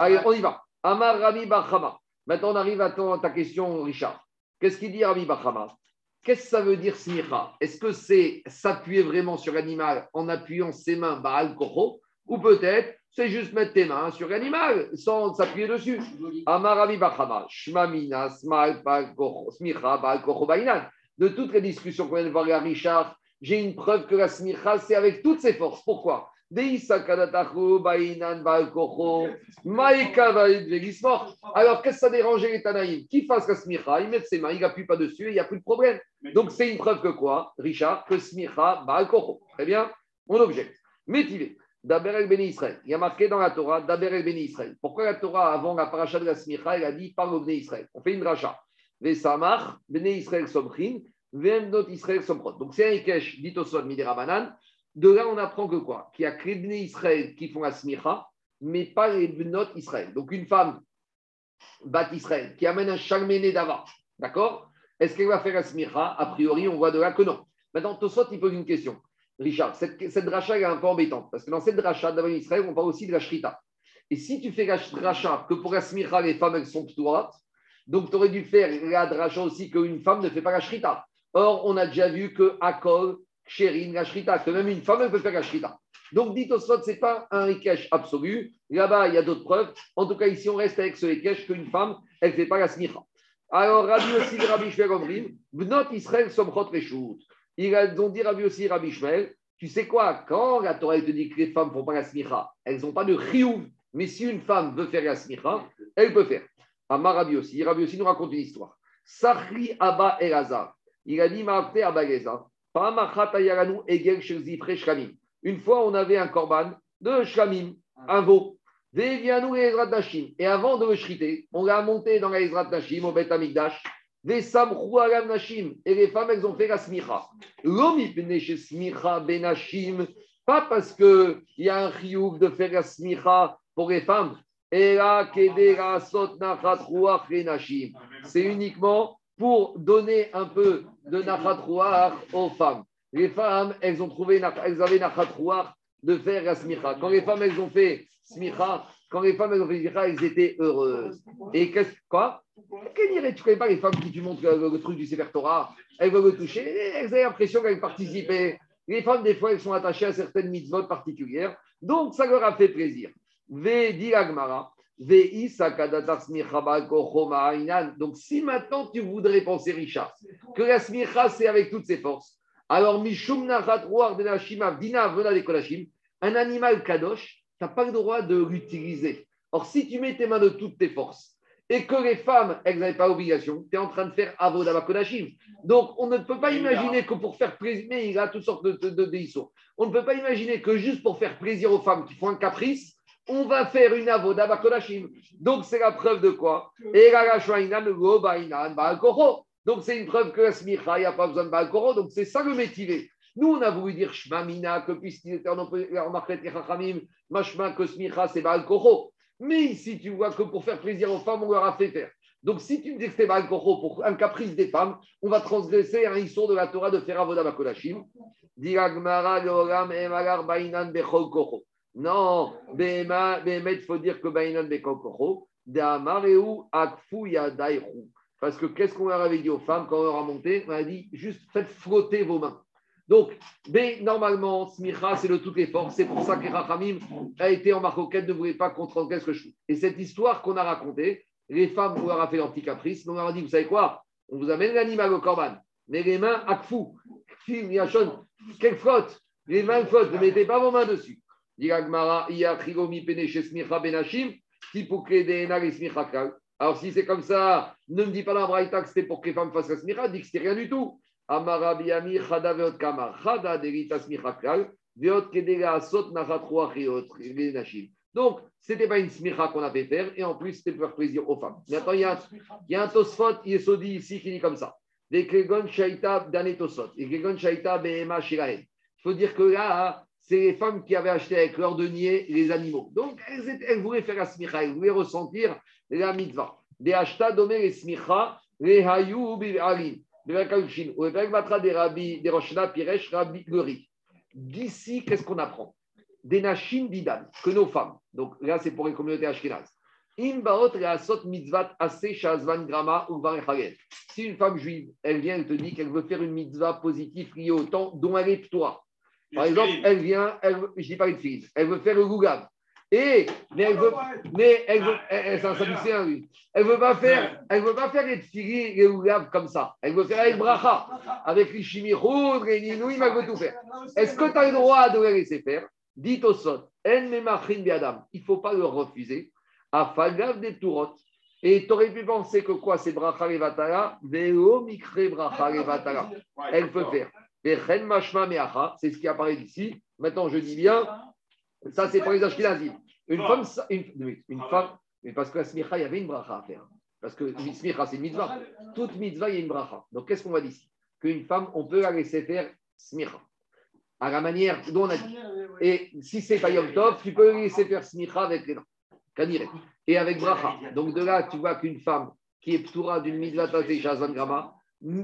Allez, on y va. Amar Rami Bachama. Maintenant, on arrive à ton- ta question, Richard. Qu'est-ce qu'il dit Rami Bachama? Qu'est-ce que ça veut dire smicha? Est-ce que c'est s'appuyer vraiment sur l'animal en appuyant ses mains Baal Kocho Ou peut-être c'est juste mettre tes mains sur l'animal sans s'appuyer dessus? Smicha. De toutes les discussions qu'on vient de voir à Richard, j'ai une preuve que la smicha, c'est avec toutes ses forces. Pourquoi? Alors, qu'est-ce que ça dérangeait les Tanaïm? Qu'il fasse la smicha, il met ses mains, il n'appuie pas dessus, il n'y a plus de problème. Donc, c'est une preuve que quoi, Richard? Que smicha, baal koro. Très bien, on objecte. Métivé. Daber el Béni Israël. Il y a marqué dans la Torah, Daber el Béni Israël. Pourquoi la Torah, avant la paracha de la smicha, elle a dit parle au Béni Israël? On fait une dracha. Vesamach, Béni Israël somchin, Vemdot Israël somprot. Donc, c'est un Ikesh, dit au Midera Banan. De là, on apprend que quoi? Qu'il y a que les Béni Israël qui font la smicha, mais pas les Bnot Israël. Donc, une femme, Bat Israël, qui amène un Shalméné d'Ava, d'accord? Est-ce qu'elle va faire la smicha? A priori, on voit de là que non. Maintenant, Tosot, il pose une question. Richard, cette, cette est un peu embêtante, parce que dans cette dracha d'Avan Israël, on parle aussi de la shrita. Et si tu fais la dracha que pour la smicha, les femmes, elles sont ptorat, donc tu aurais dû faire la dracha aussi qu'une femme ne fait pas la shrita. Or, on a déjà vu que Akol, Sherin, la shrita, que même une femme, elle peut faire la shrita. Donc, dit Tosot, ce n'est pas un Ikesh absolu. Là-bas, il y a d'autres preuves. En tout cas, ici, on reste avec ce Ikesh qu'une femme, elle ne fait pas la smicha. Alors, Rabbi aussi, Rabbi Shmuel Omrim, Bnot Israël somchot reshut. Ils ont dit Rabbi aussi, Rabbi Shmuel, tu sais quoi, quand la Torah te dit que les femmes ne font pas la smicha, elles n'ont pas de chiyuv. Mais si une femme veut faire la smicha, elle peut faire. Amar Rabbi aussi, Rabbi aussi nous raconte une histoire. Sachri Abba Elazar. Il a dit Maakte Abba Elazar. Une fois, on avait un korban de shlamim, un veau. Et avant de le shriter, on l'a monté dans la Ezrat Nashim, au Bet Amigdash. Et les femmes, elles ont fait la smicha. Smicha benashim. Pas parce qu'il y a un chiouk de faire la smicha pour les femmes. Nashim. C'est uniquement pour donner un peu de nachat ruach aux femmes. Les femmes, elles ont trouvé, elles avaient nachat ruach de faire la smicha. Quand les femmes, elles ont fait smicha, quand les femmes, elles ont fait smicha, elles étaient heureuses. Et qu'est-ce quoi? Dirait Tu connais pas les femmes qui tu montres le, le truc du Sefer Torah? Elles veulent le toucher, elles ont l'impression qu'elles participaient. Les femmes, des fois, elles sont attachées à certaines mitzvot particulières. Donc, ça leur a fait plaisir. Ve Donc, si maintenant tu voudrais penser, Richard, que la smicha, c'est avec toutes ses forces, alors, Mishum de la Shima, Dina Vena de Kolashim, un animal kadosh, tu n'as pas le droit de l'utiliser. Or, si tu mets tes mains de toutes tes forces et que les femmes, elles n'avaient pas obligation, tu es en train de faire Avodama Kodashim. Donc, on ne peut pas imaginer que pour faire plaisir, mais il a toutes sortes de, de, de déissons. On ne peut pas imaginer que juste pour faire plaisir aux femmes qui font un caprice, on va faire une Avodama Kodashim. Donc, c'est la preuve de quoi? Koro. Donc, c'est une preuve que la smicha, il n'y a pas besoin de Balkoro. Donc, c'est ça le métier. Nous, on a voulu dire Shmamina, que puisqu'il était et Chachamim, Mashma, que smicha, c'est Balkoro. Mais ici, tu vois que pour faire plaisir aux femmes, on leur a fait faire. Donc, si tu me dis que c'est Balkoro pour un caprice des femmes, on va transgresser un histoire de la Torah de faire Avodah Bakodashim. Non, il faut dire que Bainan, Bechol Koro. Damareu, Akfu, Yadairu. Parce que qu'est-ce qu'on leur avait dit aux femmes quand on leur a monté? On a dit juste faites flotter vos mains. Donc, mais normalement, smicha, c'est le toutes les forces. C'est pour ça que Rachamim a été en marcoquette, ne voulait pas qu'on transgresse le chou. Et cette histoire qu'on a racontée, les femmes, on leur a fait leur petit caprice. On leur a dit, vous savez quoi? On vous amène l'animal au corban, mais les mains à fou. Quelle flotte Les mains flottent, ne mettez pas vos mains dessus. Alors, si c'est comme ça, ne me dis pas la braïta que c'était pour que les femmes fassent la smicha, dis que c'était rien du tout. Donc, ce n'était pas une smicha qu'on avait fait faire, et en plus, c'était pour faire plaisir aux femmes. Maintenant, il y a, il y a un tosfot, Yesodi ici, qui dit comme ça. Il faut dire que là, c'est les femmes qui avaient acheté avec leur denier les animaux. Donc, elles, étaient, elles voulaient faire la smicha, elles voulaient ressentir la mitzvah. Des achta domé les smicha, les hayou bi'arim, de la kalchin, ou les matra des rabbi, des roshna, piresh, rabbi, gori. D'ici, qu'est-ce qu'on apprend? Des nachim didan, que nos femmes. Donc là, c'est pour les communautés ashkenazes. Imbaot reasot mitzvat ase shazvan grama ou Si une femme juive, elle vient, elle te dit qu'elle veut faire une mitzvah positive liée au temps dont elle est toi. Par exemple, elle vient, elle, je ne dis pas une fille, elle veut faire le gougab. Et, mais elle veut, mais elle veut, elle, c'est un Sadducéen, lui. Elle veut pas faire, elle veut pas faire les tfili, les gougab comme ça. Elle veut faire avec bracha, avec les chimichoud, les ninouim, elle veut tout faire. Est-ce que tu as le droit de la laisser faire? Dites au son, en memachin biadam. Il ne faut pas le refuser. À fagav des tourotes. Et tu aurais pu penser que quoi, c'est bracha levatala, veo mikre bracha levatala. Elle peut faire. C'est ce qui apparaît ici. Maintenant, je dis bien, ça c'est pour les Ashkenazim. Une femme, une, une femme, mais parce que la smicha, il y avait une bracha à faire. Parce que smicha, c'est une mitzvah. Toute mitzvah, il y a une bracha. Donc, qu'est-ce qu'on va dire ici Qu'une femme, on peut la laisser faire smicha. À la manière dont on a dit. Et si c'est pas Yom Tov, tu peux laisser faire smicha avec les dents. Et avec bracha. Donc, de là, tu vois qu'une femme qui est ptoura d'une mitzvah tazé shazan grama,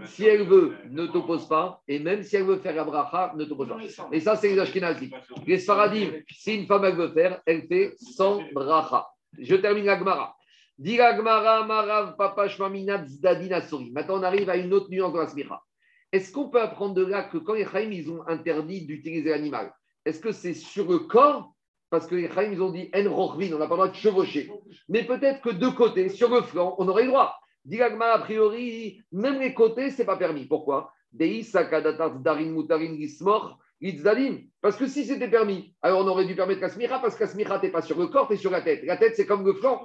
si elle veut, ne t'oppose pas. Et même si elle veut faire la bracha, ne t'oppose pas. Et ça, c'est les Ashkenazim. Les Sfaradim, si une femme elle veut faire, elle fait sans bracha. Je termine la Gemara. Dit la Gemara, Marav, Papa. Maintenant, on arrive à une autre nuance de la smicha. Est-ce qu'on peut apprendre de là que quand les Chaim, ils ont interdit d'utiliser l'animal, est-ce que c'est sur le corps? Parce que les Chaim, ils ont dit En on n'a pas le droit de chevaucher. Mais peut-être que de côté, sur le flanc, on aurait le droit. Diragma, a priori, même les côtés, ce n'est pas permis. Pourquoi? Parce que si c'était permis, alors on aurait dû permettre Kasmira, parce que Kasmira, tu pas sur le corps, tu es sur la tête. La tête, c'est comme le flanc.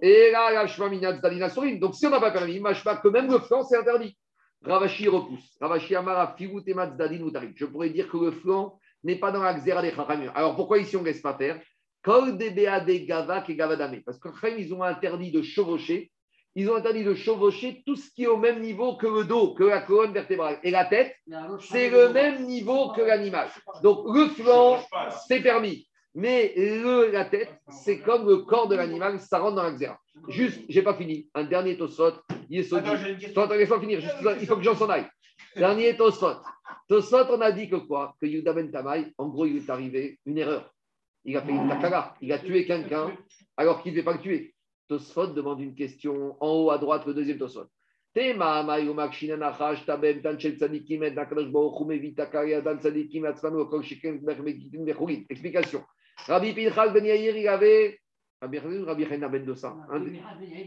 Et là, la Shmamina Zdalina Sorin. Donc si on n'a pas permis, Mashma, que même le flanc, c'est interdit. Ravashi repousse. Ravashi Amara, Figoutema Zdalin Je pourrais dire que le flanc n'est pas dans la Xera des Chachamim. Alors pourquoi ici on ne laisse pas faire? Parce que Chachamim, ils ont interdit de chevaucher ils ont interdit de chevaucher tout ce qui est au même niveau que le dos, que la colonne vertébrale. Et la tête, c'est le même niveau que l'animal. Donc le flanc, c'est permis. Mais le, la tête, c'est comme le corps de l'animal, ça rentre dans la Juste, j'ai pas fini. Un dernier tosot. Attends, laisse-moi finir. Juste, il faut que j'en s'en aille. Dernier tosot. Tosot, on a dit que quoi? Que Yuda Ben Tamay, en gros, il est arrivé une erreur. Il a fait une takara. Il a tué quelqu'un alors qu'il ne devait pas le tuer. Tosfot demande une question en haut à droite, le deuxième Tosfot. Explication. Rabbi Pinchas Ben Yair, il avait Rabbi Rabbi ben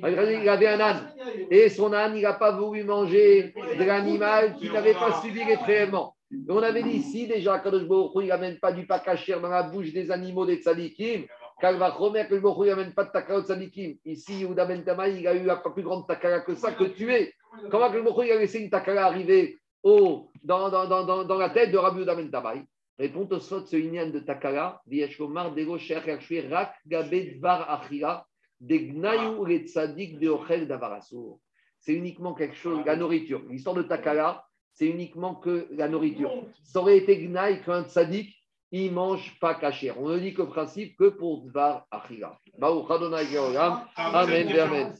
il avait un âne. Et son âne, il n'a pas voulu manger de l'animal qui n'avait pas suivi les prélèvements. On avait dit ici déjà, Kadosh Baruch il n'amène pas du pakacher dans la bouche des animaux des tzadikim. Kalvachomer, que Hu, il n'amène pas de takara aux tzadikim. Ici, Yehuda Ben Tamaï, il a eu la plus grande takara que ça, que tuer. Comment que Hu, il a laissé une takara arriver au, dans, dans, dans, dans, la tête de Rabbi Yehuda Ben Tamaï Répond au sot ce inyan de takara, Vieshomar Dego Sher Yakshue Rak Gabe Dvar Achira, de Gnayu le Tzadik de Ochel Davarasur. C'est uniquement quelque chose, la nourriture. L'histoire de takara, c'est uniquement que la nourriture. Ça aurait été Gnaï qu'un Tzadik, il mange pas caché. On ne dit que principe que pour Dvar Adonai Geolam. Amen, amen.